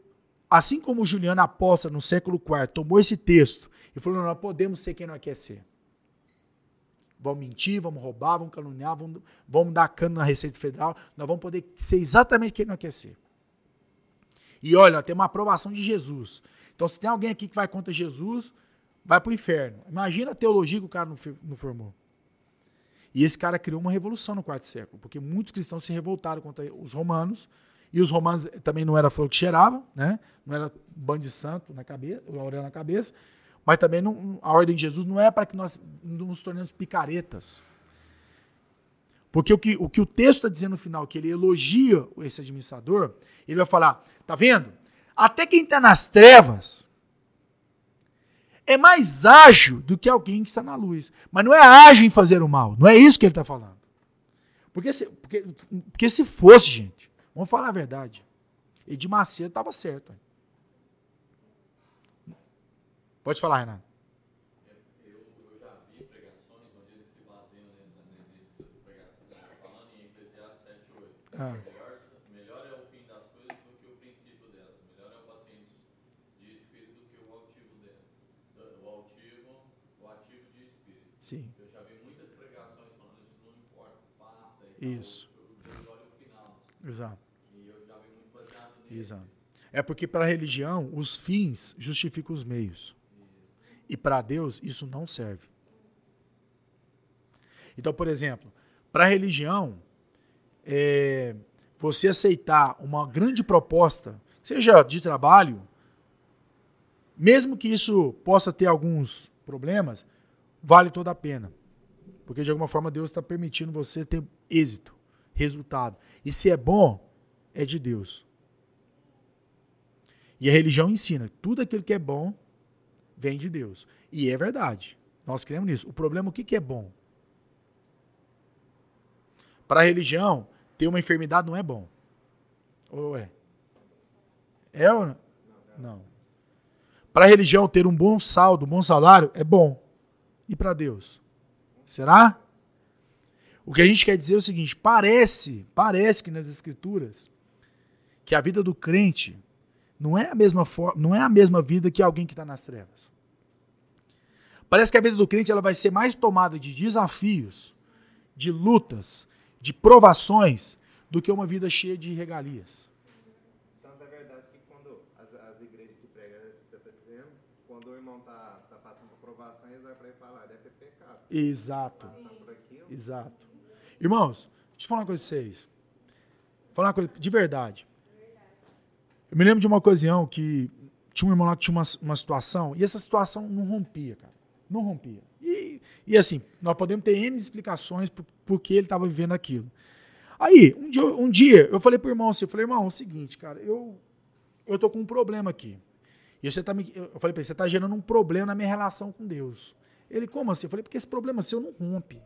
assim como Juliano Aposta no século IV tomou esse texto e falou: nós podemos ser quem nós quer ser. Vamos mentir, vamos roubar, vamos caluniar, vamos, vamos dar cano na Receita Federal. Nós vamos poder ser exatamente quem nós quer ser. E olha, tem uma aprovação de Jesus. Então, se tem alguém aqui que vai contra Jesus, vai para o inferno. Imagina a teologia que o cara não, não formou. E esse cara criou uma revolução no quarto século, porque muitos cristãos se revoltaram contra os romanos, e os romanos também não era fogo que cheiravam, né? não era bando de santo na cabeça, auréola na cabeça, mas também não, a ordem de Jesus não é para que nós nos tornemos picaretas. Porque o que o, que o texto está dizendo no final, que ele elogia esse administrador, ele vai falar: tá vendo? Até quem está nas trevas é mais ágil do que alguém que está na luz. Mas não é ágil em fazer o mal. Não é isso que ele está falando. Porque se, porque, porque se fosse, gente, vamos falar a verdade. Edir Macedo estava certo. Pode falar, Renato. Eu, eu já vi pregações onde eles se baseiam nessa, nessa pregação que está falando em Eclesiastes 7, 8. Ah. Melhor, melhor é o fim das coisas do que o princípio delas. Melhor é o paciente de espírito do que o altivo dela. O altivo, o ativo de espírito. Sim. Eu já vi muitas pregações falando isso, não importa, faça. isso. Deus olha o final. Exato. E eu já vi muito baseado nisso. Exato. É porque para a religião, os fins justificam os meios. E para Deus isso não serve. Então, por exemplo, para a religião, é, você aceitar uma grande proposta, seja de trabalho, mesmo que isso possa ter alguns problemas, vale toda a pena. Porque de alguma forma Deus está permitindo você ter êxito, resultado. E se é bom, é de Deus. E a religião ensina: tudo aquilo que é bom vem de Deus. E é verdade. Nós cremos nisso. O problema, o que, que é bom? Para a religião, ter uma enfermidade não é bom. Ou é? É ou não? Não. Para a religião, ter um bom saldo, um bom salário é bom. E para Deus? Será? O que a gente quer dizer é o seguinte: parece, parece que nas escrituras que a vida do crente não é a mesma forma, não é a mesma vida que alguém que está nas trevas. Parece que a vida do crente ela vai ser mais tomada de desafios, de lutas, de provações, do que uma vida cheia de regalias. Tanto é verdade que quando as, as igrejas que pregam isso que você está dizendo, quando o irmão está tá passando por provação, eles vão para ele falar, deve ter pecado. Exato. Exato. Irmãos, deixa eu falar uma coisa pra vocês. Vou falar uma coisa de verdade. Eu me lembro de uma ocasião que tinha um irmão lá que tinha uma, uma situação, e essa situação não rompia, cara. Não rompia. E, e assim, nós podemos ter N explicações por, por que ele estava vivendo aquilo. Aí, um dia, um dia eu falei pro irmão assim, eu falei, irmão, é o seguinte, cara, eu, eu tô com um problema aqui. E você tá me, eu falei pra ele, você tá gerando um problema na minha relação com Deus. Ele, como assim? Eu falei, porque esse problema seu não rompe.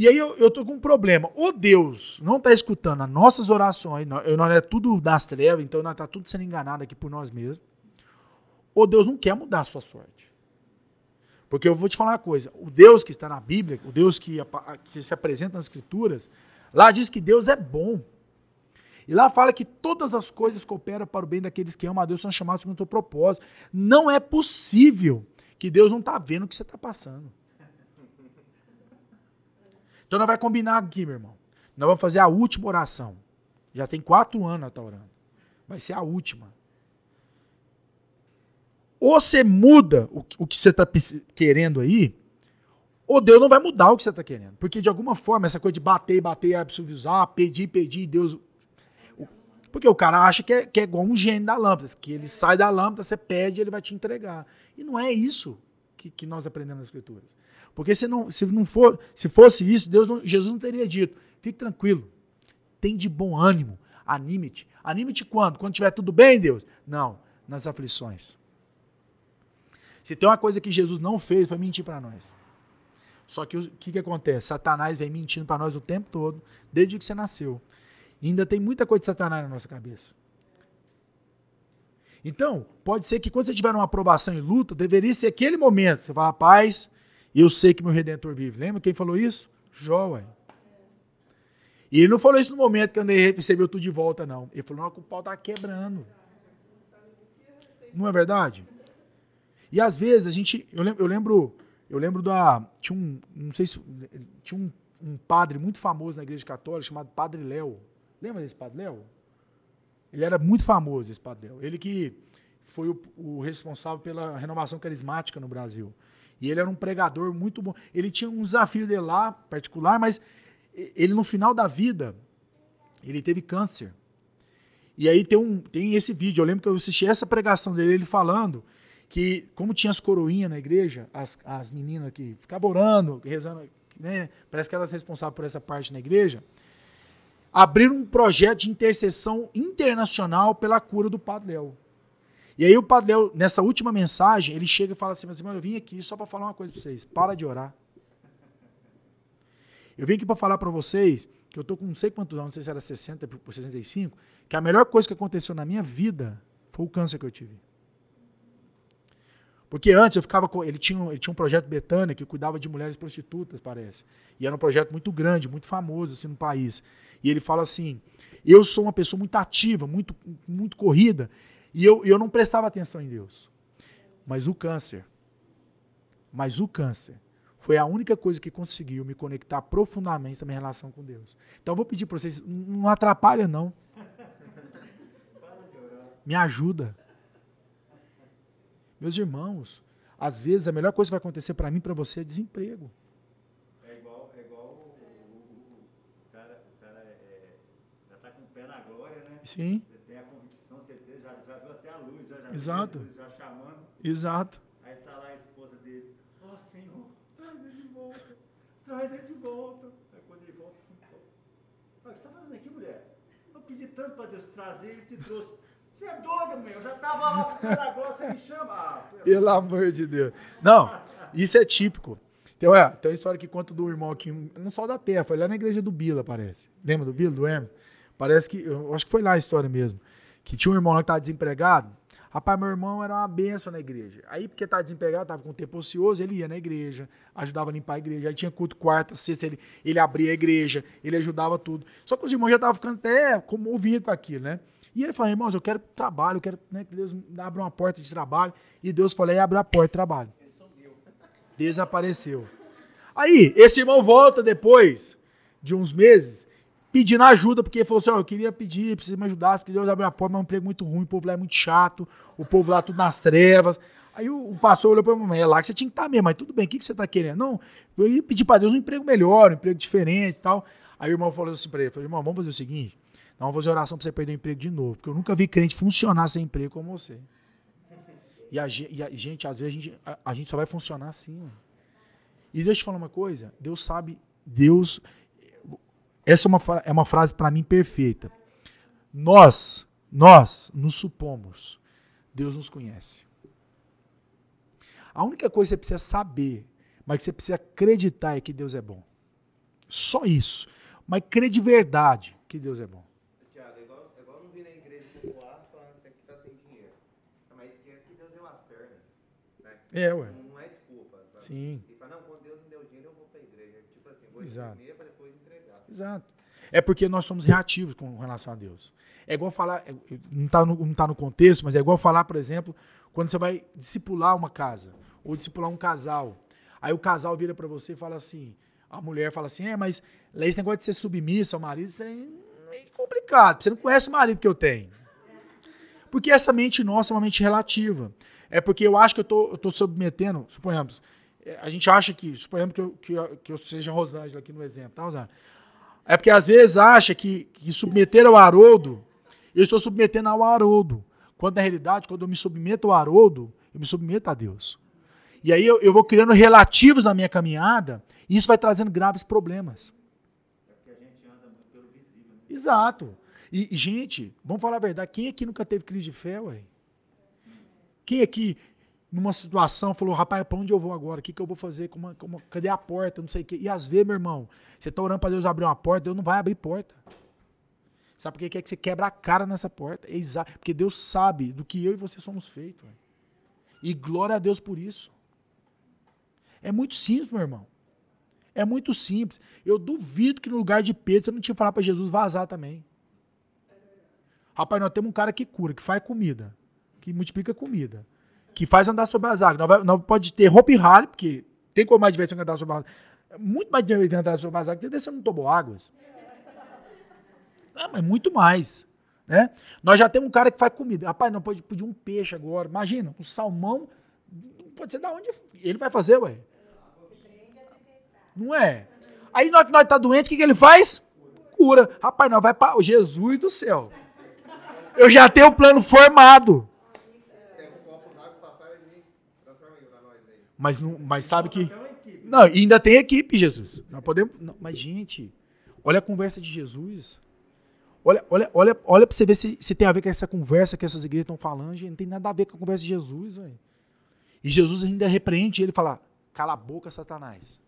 E aí eu, eu tô com um problema. O Deus não está escutando as nossas orações, nós, nós é tudo das trevas, então nós tá tudo sendo enganado aqui por nós mesmos. O Deus não quer mudar a sua sorte. Porque eu vou te falar uma coisa: o Deus que está na Bíblia, o Deus que, que se apresenta nas Escrituras, lá diz que Deus é bom. E lá fala que todas as coisas cooperam para o bem daqueles que amam a Deus, são chamados segundo o propósito. Não é possível que Deus não está vendo o que você está passando. Então nós vamos combinar aqui, meu irmão. Nós vamos fazer a última oração. Já tem quatro anos nós tá orando. Vai ser a última. Ou você muda o, o que você está querendo aí, ou Deus não vai mudar o que você está querendo. Porque de alguma forma, essa coisa de bater, bater, absolvizar, pedir, pedir, Deus. Porque o cara acha que é, que é igual um gênio da lâmpada, que ele sai da lâmpada, você pede ele vai te entregar. E não é isso que, que nós aprendemos nas Escrituras. Porque se não, se não for, se fosse isso, Deus não, Jesus não teria dito: fique tranquilo, tem de bom ânimo, anime-te. Anime-te quando? Quando tiver tudo bem, Deus? Não, nas aflições. Se tem uma coisa que Jesus não fez, foi mentir para nós. Só que o que, que acontece? Satanás vem mentindo para nós o tempo todo, desde que você nasceu. E ainda tem muita coisa de Satanás na nossa cabeça. Então, pode ser que quando você tiver uma aprovação e luta, deveria ser aquele momento. Você fala, paz, eu sei que meu Redentor vive. Lembra quem falou isso? Jó, ué. E ele não falou isso no momento que ele recebeu tudo de volta, não. Ele falou, não, o pau tá quebrando. Não é verdade? E às vezes a gente. Eu lembro, eu lembro, eu lembro da. Tinha um. Não sei se. Tinha um, um padre muito famoso na igreja católica chamado Padre Léo. Lembra desse Padre Léo? Ele era muito famoso, esse Padre Léo. Ele que foi o, o responsável pela renovação carismática no Brasil. E ele era um pregador muito bom. Ele tinha um desafio dele lá, particular, mas ele no final da vida, ele teve câncer. E aí tem, um, tem esse vídeo, eu lembro que eu assisti essa pregação dele, ele falando que, como tinha as coroinhas na igreja, as, as meninas que ficavam orando, rezando, né, parece que elas responsáveis por essa parte na igreja, abriram um projeto de intercessão internacional pela cura do Padre Léo. E aí o Padre Léo, nessa última mensagem, ele chega e fala assim, mas, eu vim aqui só para falar uma coisa para vocês, para de orar. Eu vim aqui para falar para vocês que eu tô com não sei quantos anos, não sei se era 60 por 65, que a melhor coisa que aconteceu na minha vida foi o câncer que eu tive. Porque antes eu ficava com. Ele tinha, ele tinha um projeto Betânia que cuidava de mulheres prostitutas, parece. E era um projeto muito grande, muito famoso assim, no país. E ele fala assim: eu sou uma pessoa muito ativa, muito, muito corrida, e eu, eu não prestava atenção em Deus. Mas o câncer, mas o câncer foi a única coisa que conseguiu me conectar profundamente na minha relação com Deus. Então eu vou pedir para vocês, não atrapalha não. Me ajuda. Meus irmãos, às vezes a melhor coisa que vai acontecer para mim e para você é desemprego. É igual, é igual o, o, o cara, o cara é, é já está com o pé na glória, né? Sim. Exato. Já chamando. Exato. Aí tá lá a esposa dele. Ó oh, Senhor, traz ele de volta. Traz ele de volta. Aí quando ele volta, assim, o que você tá fazendo aqui, mulher? Eu pedi tanto para Deus trazer, ele te trouxe. Você é doido, meu. Eu já tava lá com agora, você me chama. Ah, pelo amor de Deus. Não, isso é típico. Tem, ué, tem uma história que conta do irmão aqui, não só da terra, foi lá na igreja do Bila, parece. Lembra do Bila, do Hermes? Parece que, eu acho que foi lá a história mesmo. Que tinha um irmão lá que estava desempregado. Rapaz, meu irmão era uma benção na igreja. Aí, porque estava desempregado, estava com tempo ocioso, ele ia na igreja, ajudava a limpar a igreja. Aí tinha culto quarta, sexta, ele, ele abria a igreja, ele ajudava tudo. Só que os irmãos já estavam ficando até comovidos com aquilo, né? E ele falou, irmãos, eu quero trabalho, eu quero né, que Deus abra uma porta de trabalho. E Deus falou, e abre a porta de trabalho. Desapareceu. Aí, esse irmão volta depois de uns meses, pedindo ajuda, porque ele falou assim: oh, eu queria pedir, precisa me ajudar, porque Deus abriu a porta, mas é um emprego muito ruim, o povo lá é muito chato, o povo lá tudo nas trevas. Aí o, o pastor olhou para mim, é lá que você tinha que estar tá mesmo, mas tudo bem, o que, que você está querendo? Não, eu ia pedir para Deus um emprego melhor, um emprego diferente e tal. Aí o irmão falou assim para ele: falou, irmão, vamos fazer o seguinte, vamos fazer oração para você perder o emprego de novo, porque eu nunca vi crente funcionar sem emprego como você. E a, e a gente, às vezes, a gente, a, a gente só vai funcionar assim. E deixa eu te falar uma coisa, Deus sabe, Deus essa é uma, é uma frase para mim perfeita. Nós, nós nos supomos, Deus nos conhece. A única coisa que você precisa saber, mas que você precisa acreditar é que Deus é bom. Só isso. Mas crer de verdade que Deus é bom. Tiago, é igual, é igual não vir na igreja popular falando que tá sem dinheiro. Mas esquece que Deus deu as pernas. Né? É, ué. Não, não é desculpa. Sim. E fala, não, quando Deus me deu dinheiro, eu vou pra igreja. Tipo assim, vou Exato. primeiro entregar. Exato. É porque nós somos reativos com relação a Deus. É igual falar, é, não está no, não tá no contexto, mas é igual falar, por exemplo, quando você vai discipular uma casa, ou discipular um casal. Aí o casal vira para você e fala assim, a mulher fala assim, é, mas esse negócio de ser submissa ao marido, isso é complicado, você não conhece o marido que eu tenho. Porque essa mente nossa é uma mente relativa. É porque eu acho que eu tô, tô submetendo, suponhamos, é, a gente acha que, suponhamos que eu, que eu, que eu seja Rosângela aqui no exemplo, tá, Rosângela? É porque às vezes acha que, que submeter ao Haroldo, eu estou submetendo ao Haroldo. Quando na realidade, quando eu me submeto ao Haroldo, eu me submeto a Deus. E aí eu, eu vou criando relativos na minha caminhada, e isso vai trazendo graves problemas. É a gente anda muito pelo visível. Exato. E, e, gente, vamos falar a verdade, quem aqui nunca teve crise de fé, ué? Quem aqui numa situação, falou, rapaz, para onde eu vou agora? O que, que eu vou fazer? Como, como, cadê a porta? Não sei o quê. E às vezes, meu irmão, você está orando para Deus abrir uma porta, Deus não vai abrir porta. Sabe por que quer que você quebra a cara nessa porta? É exato, porque Deus sabe do que eu e você somos feitos. E glória a Deus por isso. É muito simples, meu irmão. É muito simples. Eu duvido que no lugar de Pedro você não tinha falar para Jesus vazar também. Rapaz, nós temos um cara que cura, que faz comida, que multiplica comida que faz andar sobre as águas. Não, não pode ter e rally, porque tem como mais diversão que andar sobre as águas. É muito mais divertido andar sobre as águas que descer no tobo águas. Ah, mas muito mais. Né? Nós já temos um cara que faz comida. Rapaz, não pode pedir um peixe agora. Imagina, um salmão. Pode ser da onde ele vai fazer, ué. Não é? Aí nós que nós tá doente, o que, que ele faz? Cura. Rapaz, nós vai para Jesus do céu. Eu já tenho o plano formado. Mas, não, mas sabe que. Não, e ainda tem equipe, Jesus. Nós podemos. Não, mas, gente, olha a conversa de Jesus. Olha, olha, olha, olha pra você ver se, se tem a ver com essa conversa que essas igrejas estão falando, gente. Não tem nada a ver com a conversa de Jesus, velho. E Jesus ainda repreende ele e fala: cala a boca, Satanás.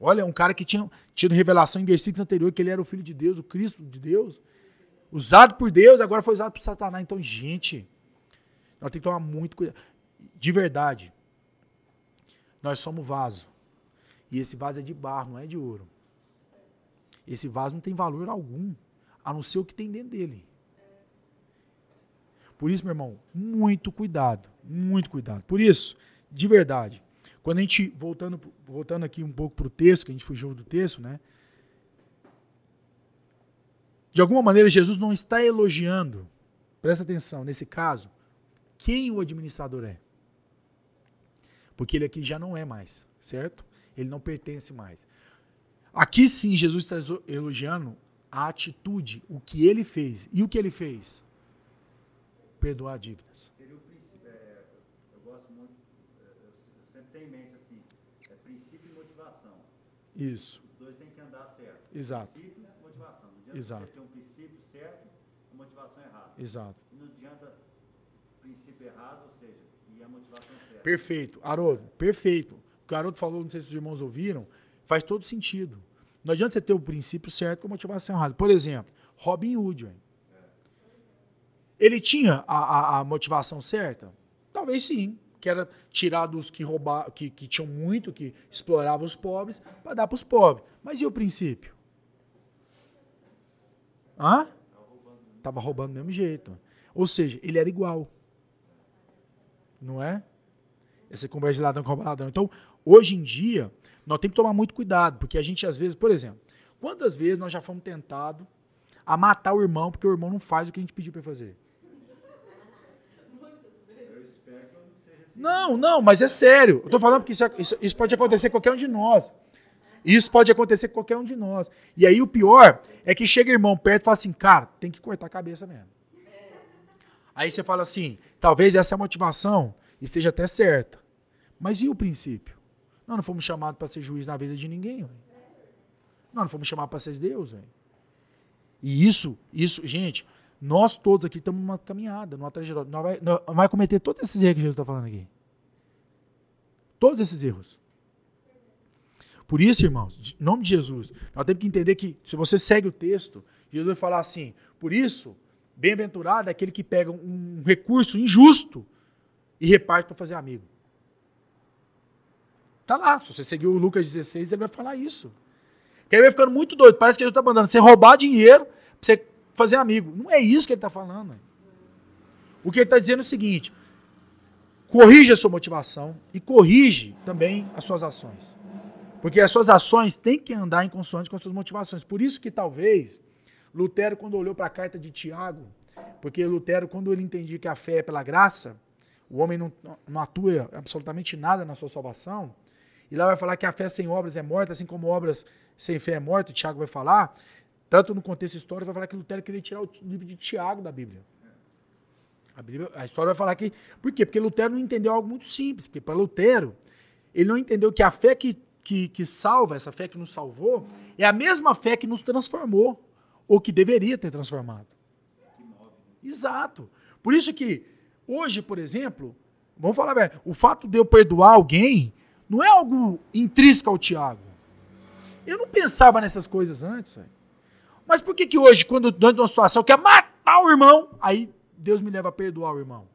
Olha, um cara que tinha tido revelação em versículos anteriores que ele era o filho de Deus, o Cristo de Deus, usado por Deus, agora foi usado por Satanás. Então, gente, nós temos que tomar muito cuidado. De verdade, nós somos vaso. E esse vaso é de barro, não é de ouro. Esse vaso não tem valor algum, a não ser o que tem dentro dele. Por isso, meu irmão, muito cuidado, muito cuidado. Por isso, de verdade, quando a gente, voltando, voltando aqui um pouco para o texto, que a gente fugiu do texto, né? De alguma maneira, Jesus não está elogiando, presta atenção, nesse caso, quem o administrador é. Porque ele aqui já não é mais, certo? Ele não pertence mais. Aqui sim, Jesus está elogiando a atitude, o que ele fez. E o que ele fez? Perdoar dívidas. Seria o princípio. É, eu gosto muito, é, eu sempre tenho em mente assim: é princípio e motivação. Isso. Os dois têm que andar certo. Exato. Princípio e motivação. Não adianta Exato. você ter um princípio certo e motivação errada. Exato. E não adianta princípio errado, ou seja, a motivação certa. Perfeito. Haroldo, perfeito. garoto falou, não sei se os irmãos ouviram, faz todo sentido. Não adianta você ter o princípio certo com a motivação errada. Por exemplo, Robin Hood. Véio. Ele tinha a, a, a, motivação certa? Talvez sim. Que era tirar dos que roubavam, que, que tinham muito, que exploravam os pobres, para dar para os pobres. Mas e o princípio? Hã? Tava roubando do mesmo jeito. Ou seja, ele era igual. Não é? Essa conversa de ladrão com ladrão. Então, hoje em dia, nós temos que tomar muito cuidado, porque a gente às vezes, por exemplo, quantas vezes nós já fomos tentados a matar o irmão porque o irmão não faz o que a gente pediu para fazer? Não, não, mas é sério. Eu tô falando porque isso, isso, isso pode acontecer com qualquer um de nós. Isso pode acontecer com qualquer um de nós. E aí o pior é que chega irmão perto e fala assim, cara, tem que cortar a cabeça mesmo. Aí você fala assim, talvez essa motivação esteja até certa. Mas e o princípio? Nós não fomos chamados para ser juiz na vida de ninguém. Véio. Nós não fomos chamados para ser Deus. Véio. E isso, isso, gente, nós todos aqui estamos numa caminhada, numa trajetória. Nós vai, nós vai cometer todos esses erros que Jesus está falando aqui. Todos esses erros. Por isso, irmãos, em nome de Jesus, nós temos que entender que se você segue o texto, Jesus vai falar assim: por isso, bem-aventurado é aquele que pega um recurso injusto e reparte para fazer amigo. Tá lá, se você seguir o Lucas 16, ele vai falar isso. Que aí vai ficando muito doido. Parece que ele está mandando você roubar dinheiro para você fazer amigo. Não é isso que ele está falando. O que ele está dizendo é o seguinte: corrige a sua motivação e corrige também as suas ações. Porque as suas ações têm que andar em consonância com as suas motivações. Por isso que talvez Lutero, quando olhou para a carta de Tiago, porque Lutero, quando ele entendia que a fé é pela graça, o homem não, não atua absolutamente nada na sua salvação, e lá vai falar que a fé sem obras é morta, assim como obras sem fé é morta, Tiago vai falar, tanto no contexto histórico, vai falar que Lutero queria tirar o livro de Tiago da Bíblia. A, Bíblia, a história vai falar que. Por quê? Porque Lutero não entendeu algo muito simples. Porque para Lutero, ele não entendeu que a fé que que, que salva, essa fé que nos salvou, é a mesma fé que nos transformou, ou que deveria ter transformado. Exato. Por isso que hoje, por exemplo, vamos falar, o fato de eu perdoar alguém não é algo intrínseco ao Tiago. Eu não pensava nessas coisas antes. Mas por que que hoje, quando dentro de uma situação eu quero matar o irmão, aí Deus me leva a perdoar o irmão?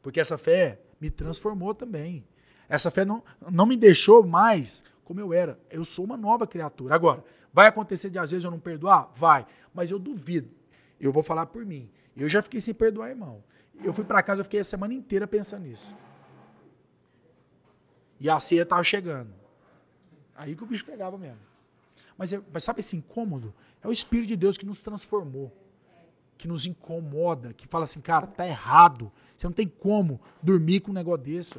Porque essa fé me transformou também. Essa fé não, não me deixou mais como eu era. Eu sou uma nova criatura. Agora, vai acontecer de às vezes eu não perdoar? Vai. Mas eu duvido. Eu vou falar por mim. Eu já fiquei sem perdoar, irmão. Eu fui para casa, eu fiquei a semana inteira pensando nisso. E a ceia estava chegando. Aí que o bicho pegava mesmo. Mas, é, mas sabe esse incômodo? É o Espírito de Deus que nos transformou. Que nos incomoda. Que fala assim, cara, tá errado. Você não tem como dormir com um negócio desse.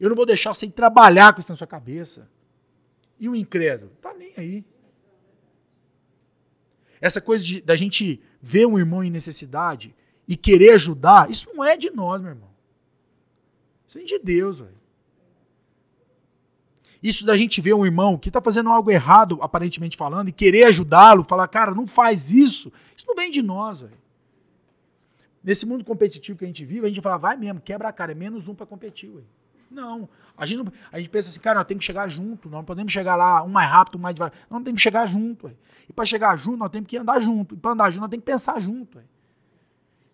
Eu não vou deixar você trabalhar com isso na sua cabeça. E o incrédulo? Tá nem aí. Essa coisa de, da gente ver um irmão em necessidade e querer ajudar, isso não é de nós, meu irmão. Isso é de Deus, velho. Isso da gente ver um irmão que está fazendo algo errado, aparentemente falando, e querer ajudá-lo, falar, cara, não faz isso, isso não vem de nós, velho. Nesse mundo competitivo que a gente vive, a gente fala, vai mesmo, quebra a cara, é menos um para competir, velho. Não. A gente, não, a gente pensa assim, cara, nós temos que chegar junto, nós não podemos chegar lá um mais rápido, um mais devagar. Nós temos que chegar junto. Ué. E para chegar junto, nós temos que andar junto. E para andar junto, nós temos que pensar junto. Ué.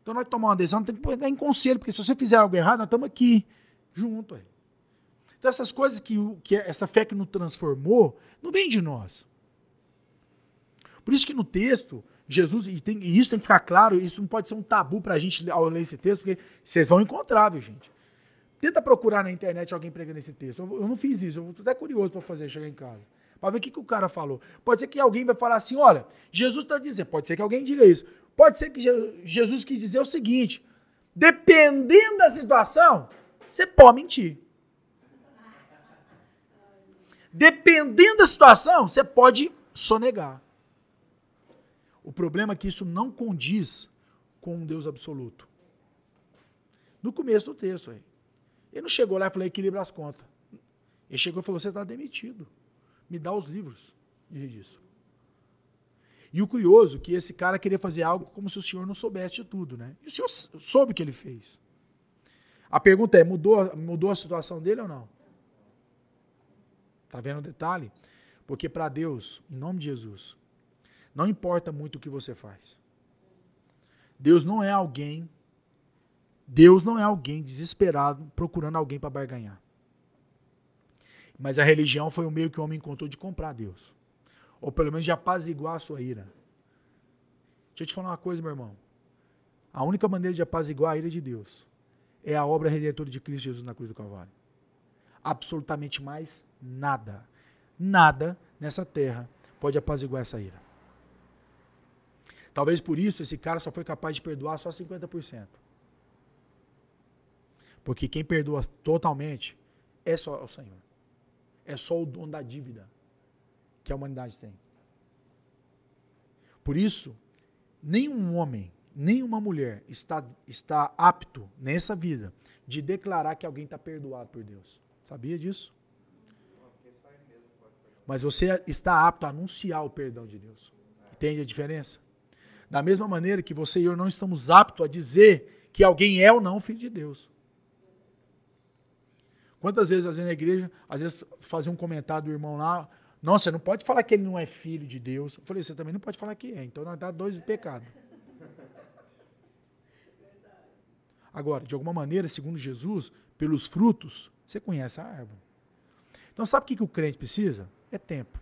Então nós tomamos uma decisão, nós temos que pegar em conselho, porque se você fizer algo errado, nós estamos aqui, junto. Ué. Então essas coisas que, que essa fé que nos transformou, não vem de nós. Por isso que no texto, Jesus, e, tem, e isso tem que ficar claro, isso não pode ser um tabu para a gente ao ler esse texto, porque vocês vão encontrar, viu, gente? Tenta procurar na internet alguém pregando esse texto. Eu, não fiz isso, eu estou até curioso para fazer, chegar em casa. Para ver o que, que o cara falou. Pode ser que alguém vai falar assim: olha, Jesus está dizendo, pode ser que alguém diga isso. Pode ser que Jesus quis dizer o seguinte: dependendo da situação, você pode mentir. Dependendo da situação, você pode sonegar. O problema é que isso não condiz com um Deus absoluto. No começo do texto aí. Ele não chegou lá e falou, equilibra as contas. Ele chegou e falou, você está demitido. Me dá os livros de registro. E o curioso é que esse cara queria fazer algo como se o senhor não soubesse de tudo, né? E o senhor soube o que ele fez. A pergunta é, mudou, mudou a situação dele ou não? Tá vendo o detalhe? Porque para Deus, em nome de Jesus, não importa muito o que você faz. Deus não é alguém Deus não é alguém desesperado procurando alguém para barganhar. Mas a religião foi o meio que o homem encontrou de comprar Deus. Ou pelo menos de apaziguar a sua ira. Deixa eu te falar uma coisa, meu irmão. A única maneira de apaziguar a ira de Deus é a obra redentora de Cristo Jesus na cruz do Calvário. Absolutamente mais nada. Nada nessa terra pode apaziguar essa ira. Talvez por isso esse cara só foi capaz de perdoar só 50%. Porque quem perdoa totalmente é só o Senhor. É só o dono da dívida que a humanidade tem. Por isso, nenhum homem, nenhuma mulher está, está apto nessa vida de declarar que alguém está perdoado por Deus. Sabia disso? Mas você está apto a anunciar o perdão de Deus. Entende a diferença? Da mesma maneira que você e eu não estamos aptos a dizer que alguém é ou não filho de Deus. Quantas vezes, às vezes, na igreja, às vezes fazia um comentário do irmão lá, nossa, você não pode falar que ele não é filho de Deus. Eu falei, você também não pode falar que é, então nós dá dois de pecado. Agora, de alguma maneira, segundo Jesus, pelos frutos, você conhece a árvore. Então, sabe o que, que o crente precisa? É tempo.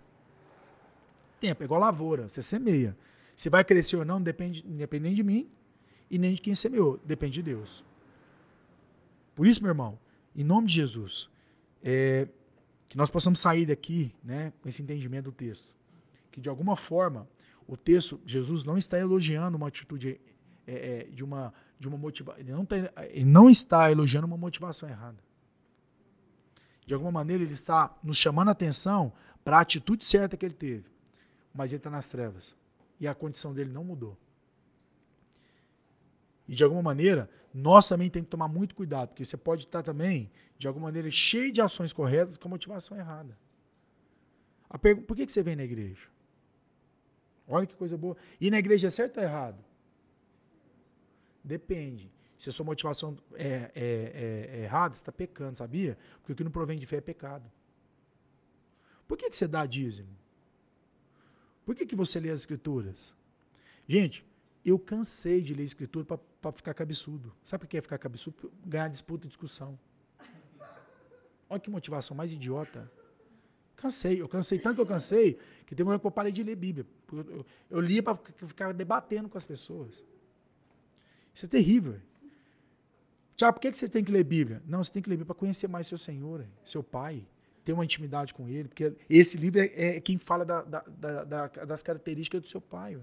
Tempo, é igual lavoura, você semeia. Se vai crescer ou não, depende, depende nem de mim e nem de quem semeou, depende de Deus. Por isso, meu irmão, em nome de Jesus, é, que nós possamos sair daqui né, com esse entendimento do texto. Que de alguma forma o texto, Jesus não está elogiando uma atitude é, é, de uma, de uma motivação. Ele, não tá, ele não está elogiando uma motivação errada. De alguma maneira ele está nos chamando a atenção para a atitude certa que ele teve. Mas ele está nas trevas. E a condição dele não mudou. E de alguma maneira, nós também temos que tomar muito cuidado, porque você pode estar também, de alguma maneira, cheio de ações corretas com motivação errada. Pergunta, por que, que você vem na igreja? Olha que coisa boa. E na igreja é certo ou errado? Depende. Se a sua motivação é, é, é, é errada, você está pecando, sabia? Porque o que não provém de fé é pecado. Por que, que você dá dízimo? Por que, que você lê as escrituras? Gente, eu cansei de ler escritura para ficar cabeçudo. Sabe por que é ficar cabeçudo? Ganhar disputa e discussão. Olha que motivação mais idiota. Cansei, eu cansei tanto que eu cansei que teve uma hora que eu parei de ler Bíblia. Eu, eu, eu lia para ficar debatendo com as pessoas. Isso é terrível. Tiago, por que você tem que ler Bíblia? Não, você tem que ler Bíblia para conhecer mais seu Senhor, seu Pai, ter uma intimidade com Ele, porque esse livro é, é quem fala da, da, da, das características do seu Pai.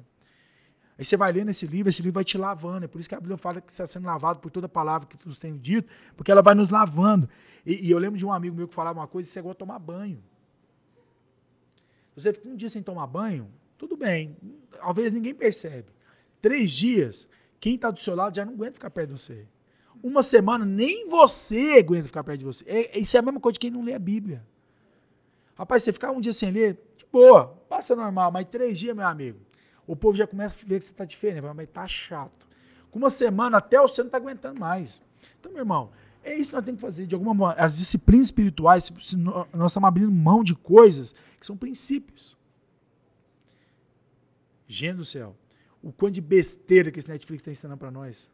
Aí você vai lendo esse livro, esse livro vai te lavando. É por isso que a Bíblia fala que está sendo lavado por toda palavra que nos tem dito, porque ela vai nos lavando. E, e, eu lembro de um amigo meu que falava uma coisa, você gosta de tomar banho. Você fica um dia sem tomar banho, tudo bem. Talvez ninguém percebe. Três dias, quem está do seu lado já não aguenta ficar perto de você. Uma semana, nem você aguenta ficar perto de você. É, isso é a mesma coisa de quem não lê a Bíblia. Rapaz, você ficar um dia sem ler, de boa, passa normal, mas três dias, meu amigo, o povo já começa a ver que você está diferente, mas está chato. Com uma semana até você não está aguentando mais. Então, meu irmão, é isso que nós temos que fazer. De alguma maneira, as disciplinas espirituais, nós estamos abrindo mão de coisas que são princípios. Gente do céu, o quanto de besteira que esse Netflix está ensinando para nós.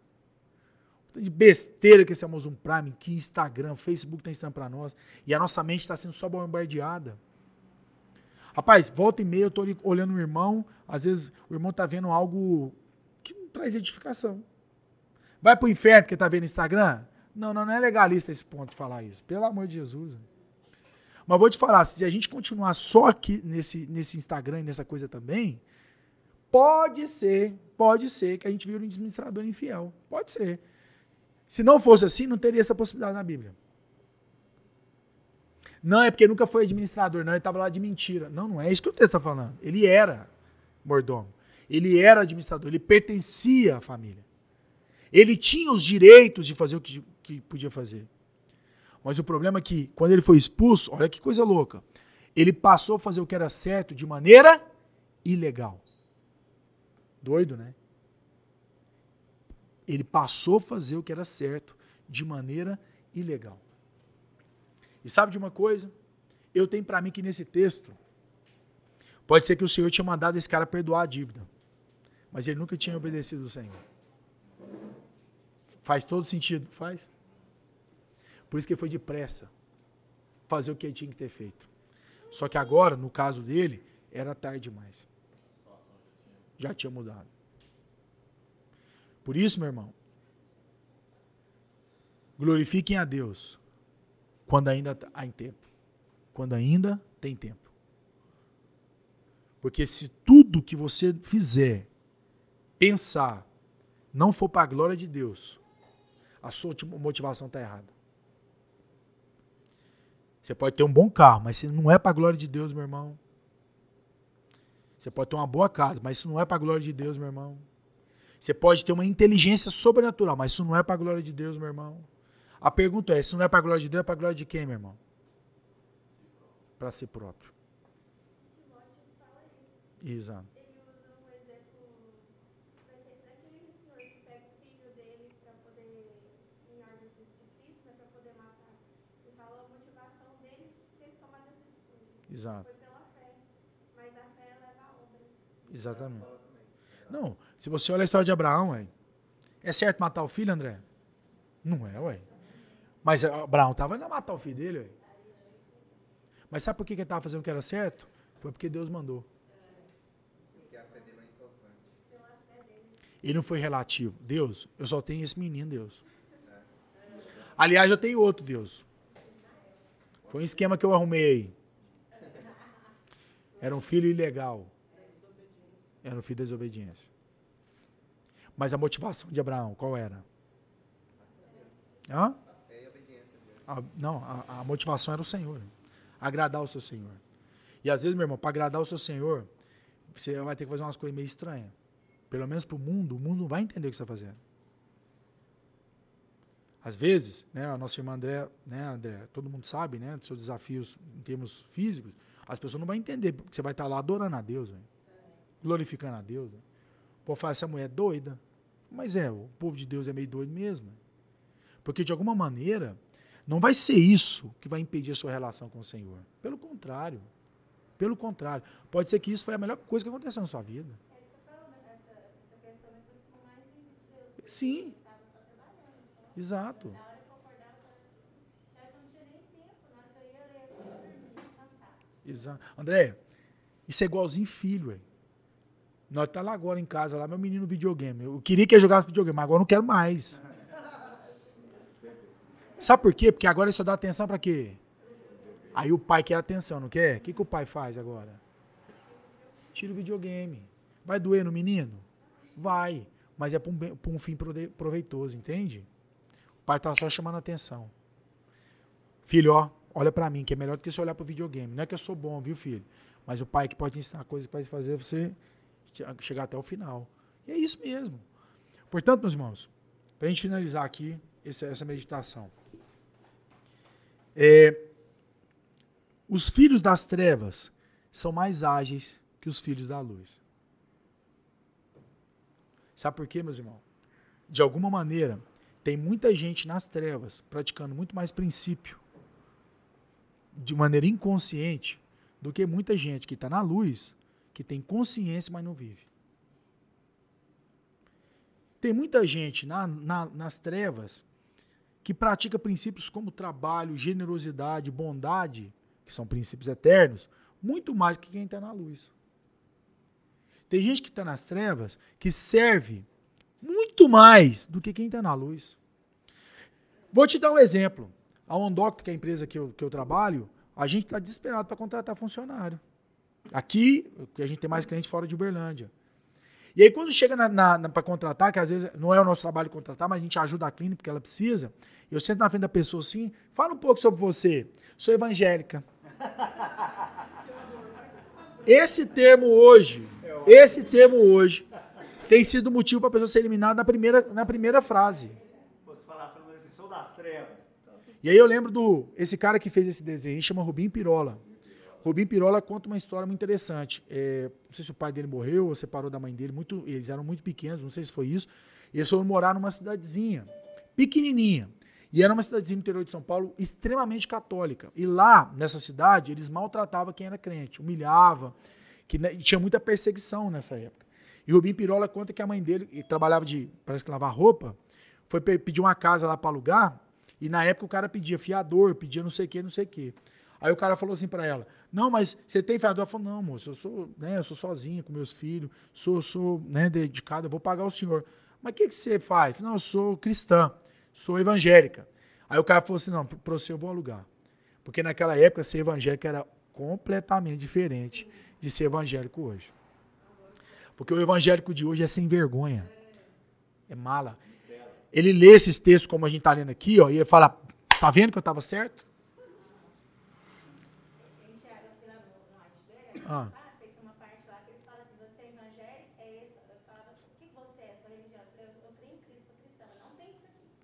O quanto de besteira que esse Amazon Prime, que Instagram, Facebook está ensinando para nós. E a nossa mente está sendo só bombardeada. Rapaz, volta e meia eu tô olhando o irmão, às vezes o irmão tá vendo algo que não traz edificação. Vai pro inferno porque tá vendo Instagram? Não, não, não é legalista esse ponto de falar isso. Pelo amor de Jesus. Mas vou te falar, se a gente continuar só aqui nesse, nesse Instagram e nessa coisa também, pode ser, pode ser que a gente vire um administrador infiel. Pode ser. Se não fosse assim, não teria essa possibilidade na Bíblia. Não, é porque nunca foi administrador, não, ele estava lá de mentira. Não, não é isso que o texto está falando. Ele era mordomo. Ele era administrador, ele pertencia à família. Ele tinha os direitos de fazer o que, que podia fazer. Mas o problema é que, quando ele foi expulso, olha que coisa louca. Ele passou a fazer o que era certo de maneira ilegal. Doido, né? Ele passou a fazer o que era certo de maneira ilegal. E sabe de uma coisa? Eu tenho para mim que nesse texto, pode ser que o Senhor tinha mandado esse cara perdoar a dívida, mas ele nunca tinha obedecido o Senhor. Faz todo sentido? Faz. Por isso que ele foi depressa fazer o que ele tinha que ter feito. Só que agora, no caso dele, era tarde demais. Já tinha mudado. Por isso, meu irmão, glorifiquem a Deus quando ainda há em tempo. Quando ainda tem tempo. Porque se tudo que você fizer, pensar, não for para a glória de Deus, a sua motivação está errada. Você pode ter um bom carro, mas se não é para a glória de Deus, meu irmão. Você pode ter uma boa casa, mas isso não é para a glória de Deus, meu irmão. Você pode ter uma inteligência sobrenatural, mas isso não é para a glória de Deus, meu irmão. A pergunta é: se não é para a glória de Deus, é para a glória de quem, meu irmão? Para si próprio. Exato. Exato. Exatamente. Não, se você olha a história de Abraão, ué, é certo matar o filho, André? Não é, ué. Mas Abraão estava indo matar o filho dele. Mas sabe por que ele estava fazendo o que era certo? Foi porque Deus mandou. Ele não foi relativo. Deus, eu só tenho esse menino, Deus. Aliás, eu tenho outro, Deus. Foi um esquema que eu arrumei. Era um filho ilegal. Era um filho de desobediência. Mas a motivação de Abraão, qual era? Hã? A, não, a, a, motivação era o Senhor. Agradar o seu Senhor. E às vezes, meu irmão, para agradar o seu Senhor, você vai ter que fazer umas coisas meio estranhas. Pelo menos para o mundo, o mundo não vai entender o que você está fazendo. Às vezes, né, a nossa irmã André, né, André, todo mundo sabe, né, dos seus desafios em termos físicos, as pessoas não vão entender, porque você vai estar lá adorando a Deus, véio, glorificando a Deus. Véio. Pô, falar, essa mulher é doida. Mas é, o povo de Deus é meio doido mesmo. Porque de alguma maneira, não vai ser isso que vai impedir a sua relação com o Senhor. Pelo contrário. Pelo contrário. Pode ser que isso foi a melhor coisa que aconteceu na sua vida. Sim. Exato. Exato. André, isso é igualzinho filho, velho. Nós tá lá agora em casa, lá, meu menino videogame. Eu queria que ele jogasse videogame, mas agora eu não quero mais. Sabe por quê? Porque agora ele só dá atenção para quê? Aí o pai quer atenção, não quer? O que, que o pai faz agora? Tira o videogame. Vai doer no menino? Vai. Mas é para um, um, fim proveitoso, entende? O pai tá só chamando atenção. Filho, ó, olha para mim, que é melhor do que você olhar para o videogame. Não é que eu sou bom, viu, filho? Mas o pai que pode ensinar coisas que pode fazer você chegar até o final. E é isso mesmo. Portanto, meus irmãos, para a gente finalizar aqui essa meditação. É, os filhos das trevas são mais ágeis que os filhos da luz. Sabe por quê, meus irmãos? De alguma maneira, tem muita gente nas trevas praticando muito mais princípio de maneira inconsciente do que muita gente que está na luz, que tem consciência, mas não vive. Tem muita gente na, na, nas trevas que pratica princípios como trabalho, generosidade, bondade, que são princípios eternos, muito mais que quem está na luz. Tem gente que está nas trevas que serve muito mais do que quem está na luz. Vou te dar um exemplo. A Ondocto, que é a empresa que eu, que eu trabalho, a gente está desesperado para contratar funcionário. Aqui, a gente tem mais cliente fora de Uberlândia. E aí, quando chega na, na, na para contratar, que às vezes não é o nosso trabalho contratar, mas a gente ajuda a clínica porque ela precisa, eu sento na frente da pessoa assim, fala um pouco sobre você. Sou evangélica. Esse termo hoje, esse termo hoje, tem sido motivo para a pessoa ser eliminada na primeira, na primeira frase. E aí eu lembro do. Esse cara que fez esse desenho chama Rubim Pirola. Rubim Pirola conta uma história muito interessante. É, não sei se o pai dele morreu ou separou da mãe dele. Muito, eles eram muito pequenos, não sei se foi isso. Eles foram morar numa cidadezinha, pequenininha. E era uma cidadezinha no interior de São Paulo extremamente católica. E lá, nessa cidade, eles maltratavam quem era crente, humilhava, que tinha muita perseguição nessa época. E Rubim Pirola conta que a mãe dele, que trabalhava de, parece que lavar roupa, foi pedir uma casa lá para alugar, e na época o cara pedia fiador, pedia não sei o que, não sei o que. Aí o cara falou assim para ela: Não, mas você tem fiador? Ela falou: Não, moço, eu sou, né, eu sou sozinha com meus filhos, sou, sou né, dedicado, eu vou pagar o senhor. Mas o que, que você faz? Não, eu sou cristã, sou evangélica. Aí o cara falou assim: Não, para você eu vou alugar. Porque naquela época ser evangélico era completamente diferente de ser evangélico hoje. Porque o evangélico de hoje é sem vergonha. É mala. Ele lê esses textos como a gente está lendo aqui, ó, e ele fala: Tá vendo que eu estava certo? Ah. ah, tem uma parte lá que eles falam assim, você é evangélico? É, eu falava, o que você é, sua religião? Eu, eu creio em Cristo, sou cristã. Não tem isso aqui.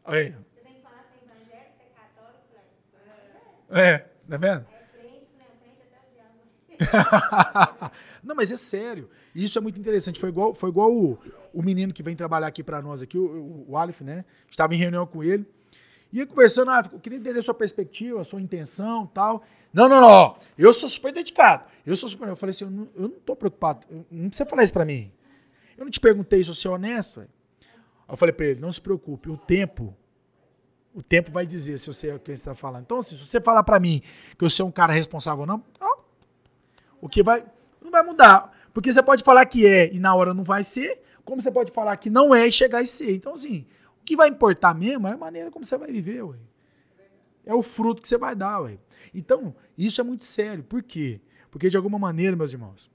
Aí. Você tem que falar é evangélico, se é católico. É, é tá vendo? É né? Crente até o diabo. Não, mas é sério. Isso é muito interessante. Foi igual, foi igual o, o menino que vem trabalhar aqui para nós, aqui, o, o, o Aleph, né? Estava em reunião com ele. Ia conversando, ah, eu queria entender a sua perspectiva, a sua intenção tal. Não, não, não. Eu sou super dedicado. Eu sou super. Eu falei assim, eu não, eu não tô preocupado. Não precisa falar isso para mim. Eu não te perguntei se você é honesto. Aí eu falei para ele, não se preocupe, o tempo, o tempo vai dizer se você é o que está falando. Então, assim, se você falar para mim que você é um cara responsável ou não, não, o que vai, não vai mudar. Porque você pode falar que é e na hora não vai ser, como você pode falar que não é e chegar e ser. Então, assim, que vai importar mesmo é a maneira como você vai viver, ué. É o fruto que você vai dar, ué. Então, isso é muito sério. Por quê? Porque, de alguma maneira, meus irmãos,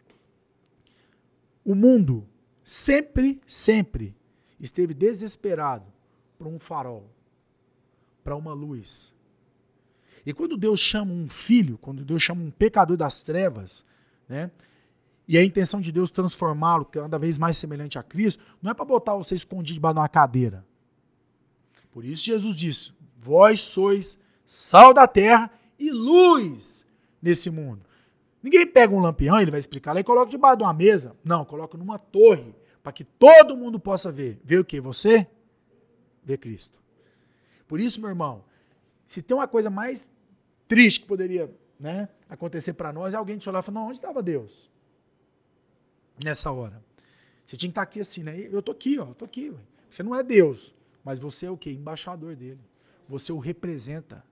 o mundo sempre, sempre esteve desesperado por um farol, para uma luz. E quando Deus chama um filho, quando Deus chama um pecador das trevas, né? E a intenção de Deus transformá-lo cada vez mais semelhante a Cristo, não é para botar você escondido debaixo de uma cadeira. Por isso Jesus disse: Vós sois sal da terra e luz nesse mundo. Ninguém pega um lampião, ele vai explicar lá e coloca debaixo de uma mesa. Não, coloca numa torre, para que todo mundo possa ver. Ver o que? Você? Ver Cristo. Por isso, meu irmão, se tem uma coisa mais triste que poderia né, acontecer para nós, é alguém de olhar e falar, onde estava Deus? Nessa hora. Você tinha que estar aqui assim, né? Eu tô aqui, ó, tô aqui. Ué. Você não é Deus, mas você é o quê? Embaixador dele. Você o representa.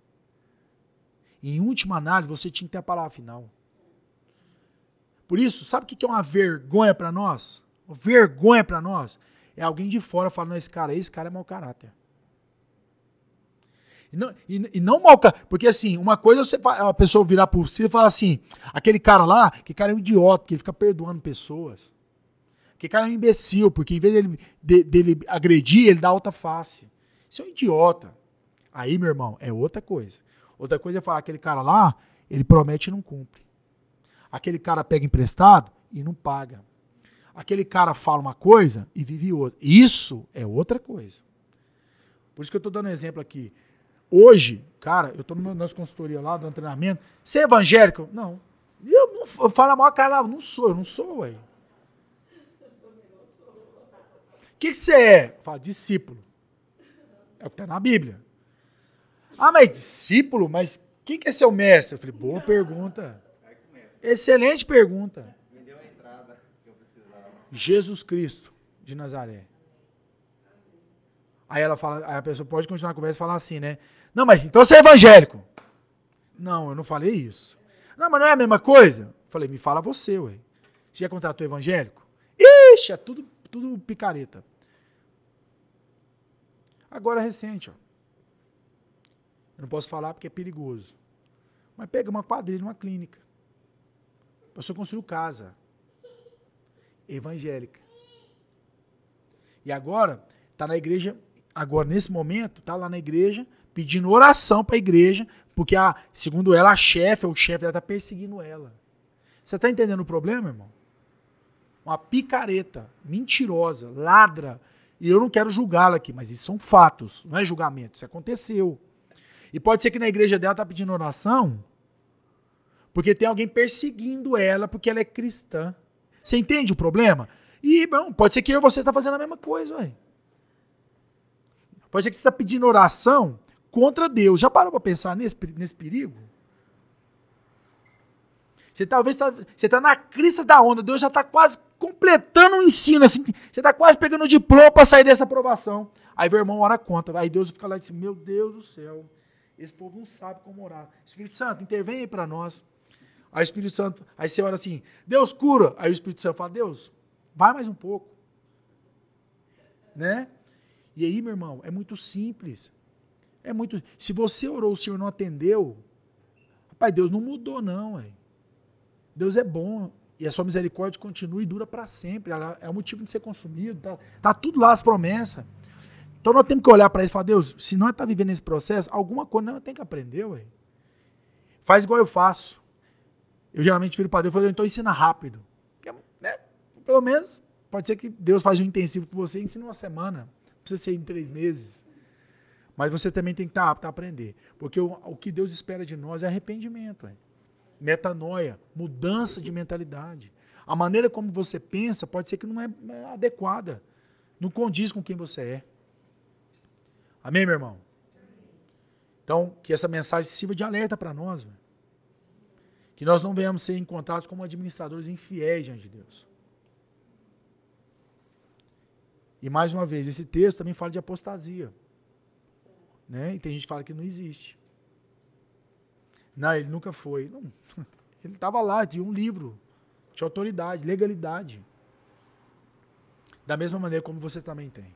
Em última análise, você tinha que ter a palavra final. Por isso, sabe o que é uma vergonha para nós? Vergonha para nós é alguém de fora falando: esse cara, esse cara é mau caráter. E não, e, e não mau caráter. Porque assim, uma coisa é você a pessoa virar por si e falar assim: aquele cara lá, que cara é um idiota, que fica perdoando pessoas. Que cara é um imbecil, porque em vez dele, de, dele agredir, ele dá alta face. Isso é um idiota. Aí, meu irmão, é outra coisa. Outra coisa é falar aquele cara lá, ele promete e não cumpre. Aquele cara pega emprestado e não paga. Aquele cara fala uma coisa e vive outra. Isso é outra coisa. Por isso que eu estou dando um exemplo aqui. Hoje, cara, eu estou na nossa consultoria lá, do treinamento. Você é evangélico? Não. Eu, não, eu falo a maior cara, não sou, eu não sou, ué. O que, que você é? Fala, discípulo. É o que está na Bíblia. Ah, mas discípulo? Mas quem que é seu mestre? Eu falei, boa pergunta. Excelente pergunta. Me deu a entrada que eu precisava. Jesus Cristo de Nazaré. Aí ela fala, aí a pessoa pode continuar a conversa e falar assim, né? Não, mas então você é evangélico. Não, eu não falei isso. Não, mas não é a mesma coisa? Eu falei, me fala você, ué. Você já contratou evangélico? Ixi, é tudo, tudo picareta. Agora recente, ó. Eu não posso falar porque é perigoso. Mas pega uma quadrilha, uma clínica. A pessoa construiu casa. Evangélica. E agora, está na igreja, agora nesse momento, está lá na igreja, pedindo oração para a igreja, porque, a, segundo ela, a chefe ou o chefe está perseguindo ela. Você está entendendo o problema, irmão? Uma picareta, mentirosa, ladra. E eu não quero julgá-la aqui, mas isso são fatos, não é julgamento. Isso aconteceu. E pode ser que na igreja dela tá pedindo oração porque tem alguém perseguindo ela porque ela é cristã. Você entende o problema? E, bom, pode ser que eu e você está fazendo a mesma coisa, ué. Pode ser que você está pedindo oração contra Deus. Já parou para pensar nesse, nesse perigo? Você talvez tá, você está na crista da onda, Deus já está quase completando o ensino, assim, você está quase pegando o diploma para sair dessa aprovação. Aí o irmão ora contra, aí Deus fica lá e diz: Meu Deus do céu, esse povo não sabe como orar. Espírito Santo, intervém aí para nós. Aí o Espírito Santo, aí você ora assim: Deus cura. Aí o Espírito Santo fala: Deus, vai mais um pouco. Né? E aí, meu irmão, é muito simples. É muito. Se você orou, o Senhor não atendeu, Pai, Deus não mudou, não. Véio. Deus é bom. E a sua misericórdia continua e dura para sempre. Ela é o motivo de ser consumido. Tá, tá tudo lá as promessas. Então nós temos que olhar para ele e falar, Deus, se nós está vivendo esse processo, alguma coisa nós temos que aprender, ué. Faz igual eu faço. Eu geralmente viro para Deus e falo, então ensina rápido. Porque, né, pelo menos, pode ser que Deus faça um intensivo com você e ensine uma semana. Não precisa ser em três meses. Mas você também tem que estar apto a aprender. Porque o, o que Deus espera de nós é arrependimento. Ué metanoia, mudança de mentalidade. A maneira como você pensa pode ser que não é adequada, não condiz com quem você é. Amém, meu irmão? Então, que essa mensagem sirva de alerta para nós. Que nós não venhamos ser encontrados como administradores infiéis diante de Deus. E mais uma vez, esse texto também fala de apostasia. Né? E tem gente que fala que não existe. Não, ele nunca foi. Não. Ele estava lá, tinha um livro, tinha autoridade, legalidade. Da mesma maneira como você também tem.